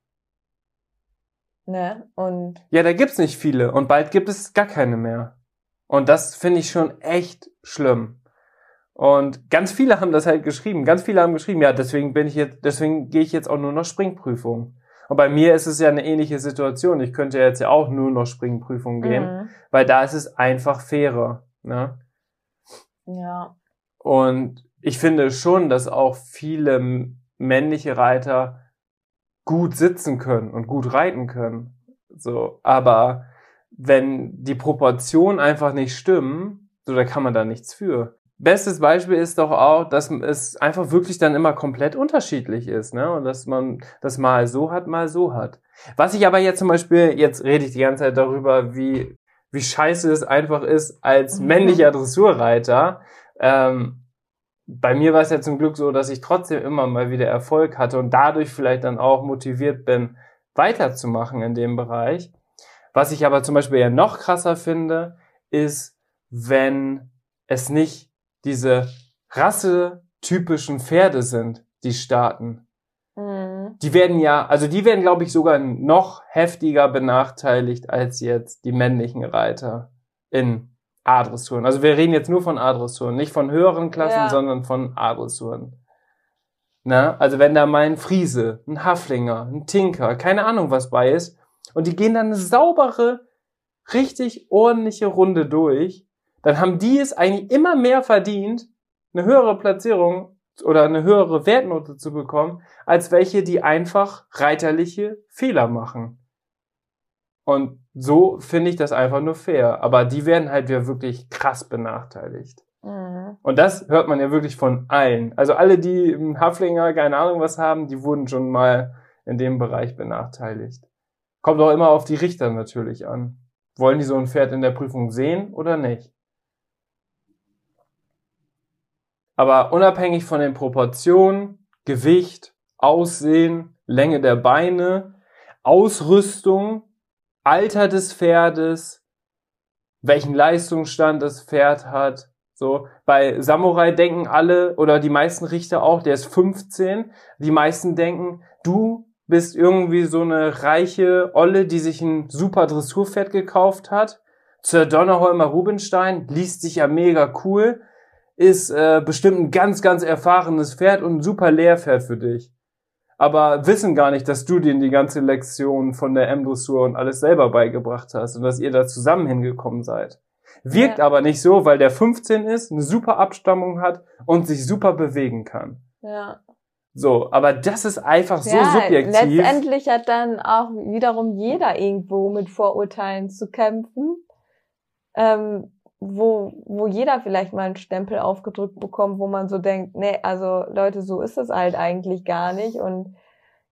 Ne? Und Ja, da gibt's nicht viele und bald gibt es gar keine mehr. Und das finde ich schon echt schlimm. Und ganz viele haben das halt geschrieben. Ganz viele haben geschrieben, ja, deswegen bin ich jetzt, deswegen gehe ich jetzt auch nur noch Springprüfung. Und bei mir ist es ja eine ähnliche Situation. Ich könnte jetzt ja auch nur noch Springprüfung gehen, Mhm. weil da ist es einfach fairer. Ne? ja. Und ich finde schon, dass auch viele männliche Reiter gut sitzen können und gut reiten können. So, aber wenn die Proportionen einfach nicht stimmen, so, da kann man da nichts für. Bestes Beispiel ist doch auch, dass es einfach wirklich dann immer komplett unterschiedlich ist, ne? Und dass man das mal so hat, mal so hat. Was ich aber jetzt zum Beispiel, jetzt rede ich die ganze Zeit darüber, wie, wie scheiße es einfach ist, als männlicher Dressurreiter, ähm, bei mir war es ja zum Glück so, dass ich trotzdem immer mal wieder Erfolg hatte und dadurch vielleicht dann auch motiviert bin, weiterzumachen in dem Bereich. Was ich aber zum Beispiel ja noch krasser finde, ist, wenn es nicht diese rassetypischen Pferde sind, die starten. Mhm. Die werden ja, also die werden, glaube ich, sogar noch heftiger benachteiligt als jetzt die männlichen Reiter in A-Dressuren. Also wir reden jetzt nur von A-Dressuren, nicht von höheren Klassen, Ja. sondern von A-Dressuren. Na, also wenn da mal ein Friese, ein Haflinger, ein Tinker, keine Ahnung was bei ist, und die gehen dann eine saubere, richtig ordentliche Runde durch, dann haben die es eigentlich immer mehr verdient, eine höhere Platzierung oder eine höhere Wertnote zu bekommen, als welche, die einfach reiterliche Fehler machen. Und so finde ich das einfach nur fair. Aber die werden halt ja wirklich krass benachteiligt. Mhm. Und das hört man ja wirklich von allen. Also alle, die im Haflinger keine Ahnung was haben, die wurden schon mal in dem Bereich benachteiligt. Kommt auch immer auf die Richter natürlich an. Wollen die so ein Pferd in der Prüfung sehen oder nicht? Aber unabhängig von den Proportionen, Gewicht, Aussehen, Länge der Beine, Ausrüstung, Alter des Pferdes, welchen Leistungsstand das Pferd hat. So, bei Samurai denken alle oder die meisten Richter auch, der ist 15. Die meisten denken, du bist irgendwie so eine reiche Olle, die sich ein super Dressurpferd gekauft hat. Zur Donnerholmer Rubinstein, liest sich ja mega cool, ist äh, bestimmt ein ganz, ganz erfahrenes Pferd und ein super Lehrpferd für dich. Aber wissen gar nicht, dass du denen die ganze Lektion von der M-Dressur und alles selber beigebracht hast und dass ihr da zusammen hingekommen seid. Wirkt Ja. aber nicht so, weil der 15 ist, eine super Abstammung hat und sich super bewegen kann. Ja. So, aber das ist einfach so ja, subjektiv. Letztendlich hat dann auch wiederum jeder irgendwo mit Vorurteilen zu kämpfen, ähm, wo, wo jeder vielleicht mal einen Stempel aufgedrückt bekommt, wo man so denkt, nee, also Leute, so ist es halt eigentlich gar nicht. Und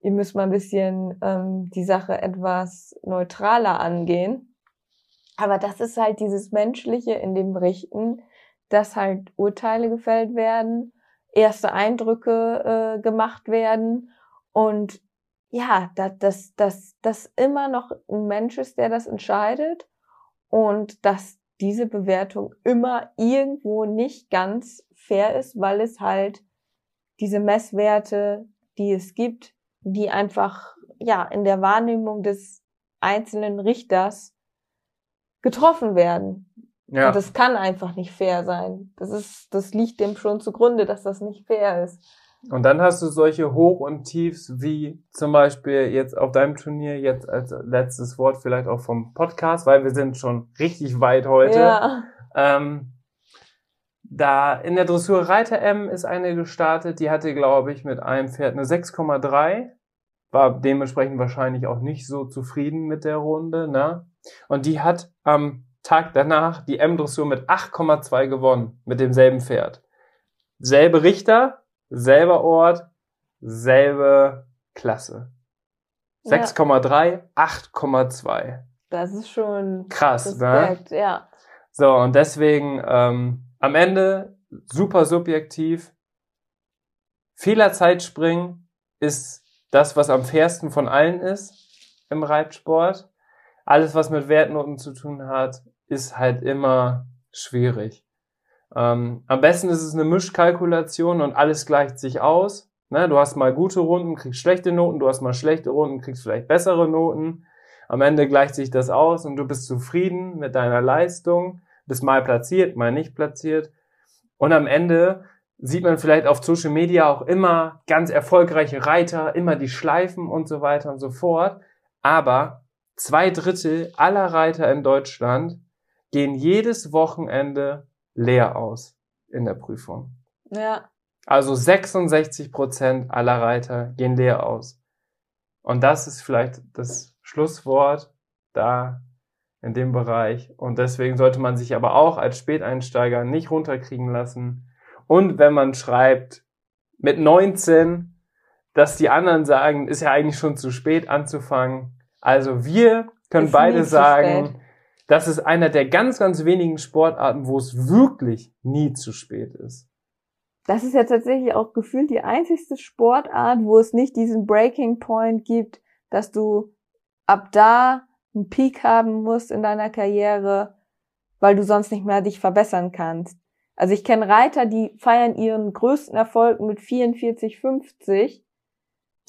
ihr müsst mal ein bisschen ähm, die Sache etwas neutraler angehen. Aber das ist halt dieses Menschliche in dem Berichten, dass halt Urteile gefällt werden, erste Eindrücke äh, gemacht werden. Und ja, dass das, das, das immer noch ein Mensch ist, der das entscheidet. Und dass diese Bewertung immer irgendwo nicht ganz fair ist, weil es halt diese Messwerte, die es gibt, die einfach ja in der Wahrnehmung des einzelnen Richters getroffen werden. ja. Und das kann einfach nicht fair sein. Das ist, das liegt dem schon zugrunde, dass das nicht fair ist. Und dann hast du solche Hoch- und Tiefs wie zum Beispiel jetzt auf deinem Turnier, jetzt als letztes Wort vielleicht auch vom Podcast, weil wir sind schon richtig weit heute. Ja. Ähm, da in der Dressur Reiter M ist eine gestartet, die hatte, glaube ich, mit einem Pferd eine 6,3. War dementsprechend wahrscheinlich auch nicht so zufrieden mit der Runde, ne? Und die hat am Tag danach die M-Dressur mit 8,2 gewonnen, mit demselben Pferd. Selbe Richter, selber Ort, selbe Klasse. Ja. 6,3, 8,2. Das ist schon Krass, ne? Respekt, ja. So, und deswegen ähm, am Ende super subjektiv. Fehlerzeitspringen ist das, was am fairsten von allen ist im Reitsport. Alles, was mit Wertnoten zu tun hat, ist halt immer schwierig. Ähm, am besten ist es eine Mischkalkulation und alles gleicht sich aus. Ne? Du hast mal gute Runden, kriegst schlechte Noten, du hast mal schlechte Runden, kriegst vielleicht bessere Noten. Am Ende gleicht sich das aus und du bist zufrieden mit deiner Leistung, bist mal platziert, mal nicht platziert. Und am Ende sieht man vielleicht auf Social Media auch immer ganz erfolgreiche Reiter, immer die Schleifen und so weiter und so fort. Aber zwei Drittel aller Reiter in Deutschland gehen jedes Wochenende leer aus in der Prüfung. Ja. Also 66 Prozent aller Reiter gehen leer aus. Und das ist vielleicht das Schlusswort da in dem Bereich. Und deswegen sollte man sich aber auch als Späteinsteiger nicht runterkriegen lassen. Und wenn man schreibt mit 19, dass die anderen sagen, ist ja eigentlich schon zu spät anzufangen. Also wir können Ist beide sagen. Das ist einer der ganz, ganz wenigen Sportarten, wo es wirklich nie zu spät ist. Das ist ja tatsächlich auch gefühlt die einzigste Sportart, wo es nicht diesen Breaking Point gibt, dass du ab da einen Peak haben musst in deiner Karriere, weil du sonst nicht mehr dich verbessern kannst. Also ich kenne Reiter, die feiern ihren größten Erfolg mit 44, 50.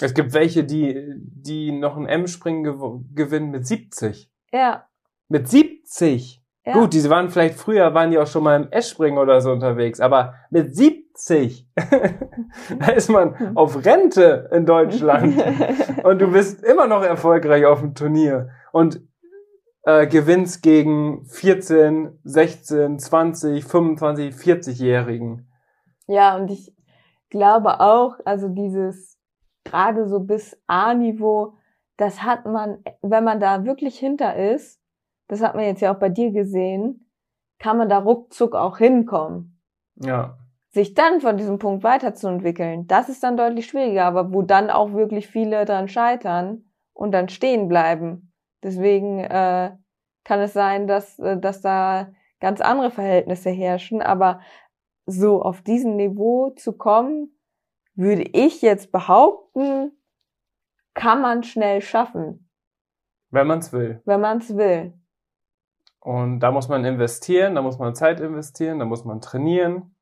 Es gibt welche, die, die noch ein M-Springen gew gewinnen mit 70. Ja, Mit 70! ja. Gut, diese waren vielleicht früher, waren die auch schon mal im S-Springen oder so unterwegs, aber mit 70, [laughs] da ist man auf Rente in Deutschland [laughs] und du bist immer noch erfolgreich auf dem Turnier und äh, gewinnst gegen 14, 16, 20, 25, 40-Jährigen. Ja, und ich glaube auch, also dieses gerade so bis A-Niveau, das hat man, wenn man da wirklich hinter ist, das hat man jetzt ja auch bei dir gesehen, kann man da ruckzuck auch hinkommen. Ja. Sich dann von diesem Punkt weiterzuentwickeln, das ist dann deutlich schwieriger, aber wo dann auch wirklich viele dran scheitern und dann stehen bleiben. Deswegen äh, kann es sein, dass, äh, dass da ganz andere Verhältnisse herrschen, aber so auf diesem Niveau zu kommen, würde ich jetzt behaupten, kann man schnell schaffen, Wenn man es will. wenn man es will. Und da muss man investieren, da muss man Zeit investieren, da muss man trainieren,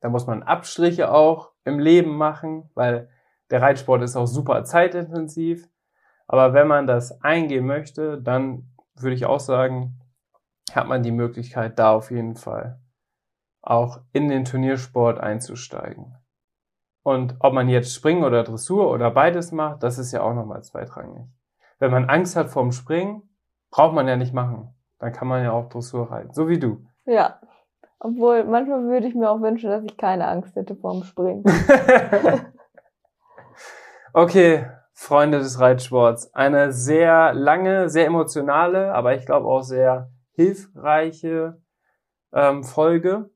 da muss man Abstriche auch im Leben machen, weil der Reitsport ist auch super zeitintensiv. Aber wenn man das eingehen möchte, dann würde ich auch sagen, hat man die Möglichkeit, da auf jeden Fall auch in den Turniersport einzusteigen. Und ob man jetzt Springen oder Dressur oder beides macht, das ist ja auch nochmal zweitrangig. Wenn man Angst hat vorm Springen, braucht man ja nicht machen. Dann kann man ja auch Dressur reiten. So wie du. Ja. Obwohl, manchmal würde ich mir auch wünschen, dass ich keine Angst hätte vorm Springen. [laughs] okay, Freunde des Reitsports. Eine sehr lange, sehr emotionale, aber ich glaube auch sehr hilfreiche ähm, Folge.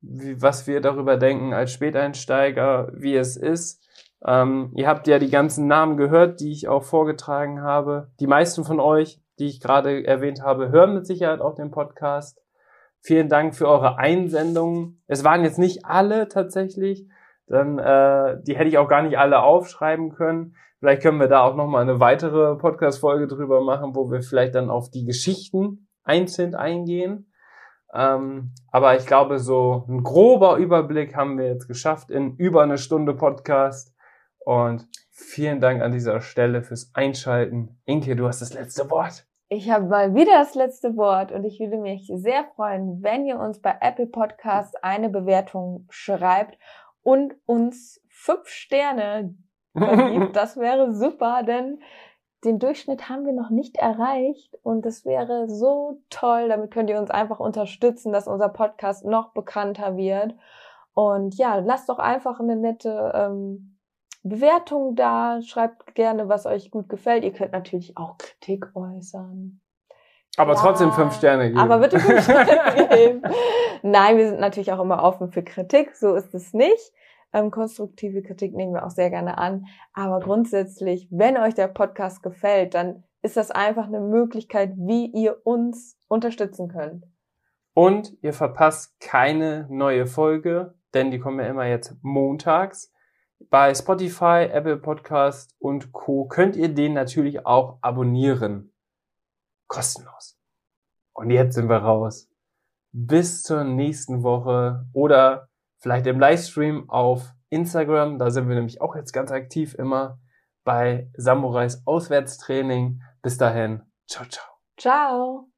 Wie, was wir darüber denken als Späteinsteiger, wie es ist. Ähm, ihr habt ja die ganzen Namen gehört, die ich auch vorgetragen habe. Die meisten von euch, die ich gerade erwähnt habe, hören mit Sicherheit auch den Podcast. Vielen Dank für eure Einsendungen. Es waren jetzt nicht alle tatsächlich. Dann, äh, die hätte ich auch gar nicht alle aufschreiben können. Vielleicht können wir da auch nochmal eine weitere Podcast-Folge drüber machen, wo wir vielleicht dann auf die Geschichten einzeln eingehen. Ähm, aber ich glaube, so ein grober Überblick haben wir jetzt geschafft in über eine Stunde Podcast. Und vielen Dank an dieser Stelle fürs Einschalten. Inke, du hast das letzte Wort. Ich habe mal wieder das letzte Wort und ich würde mich sehr freuen, wenn ihr uns bei Apple Podcasts eine Bewertung schreibt und uns fünf Sterne vergibt. [laughs] Das wäre super, denn den Durchschnitt haben wir noch nicht erreicht und das wäre so toll. Damit könnt ihr uns einfach unterstützen, dass unser Podcast noch bekannter wird. Und ja, lasst doch einfach eine nette ähm, Bewertung da. Schreibt gerne, was euch gut gefällt. Ihr könnt natürlich auch Kritik äußern. Aber Ja, trotzdem fünf Sterne geben. Aber bitte fünf [laughs] Sterne geben. Nein, wir sind natürlich auch immer offen für Kritik. So ist es nicht. Ähm, konstruktive Kritik nehmen wir auch sehr gerne an. Aber grundsätzlich, wenn euch der Podcast gefällt, dann ist das einfach eine Möglichkeit, wie ihr uns unterstützen könnt. Und ihr verpasst keine neue Folge, denn die kommen ja immer jetzt montags. Bei Spotify, Apple Podcast und Co. könnt ihr den natürlich auch abonnieren. Kostenlos. Und jetzt sind wir raus. bis zur nächsten Woche oder vielleicht im Livestream auf Instagram. Da sind wir nämlich auch jetzt ganz aktiv immer bei Samurais Auswärtstraining. Bis dahin. Ciao, ciao. Ciao.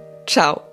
Ciao.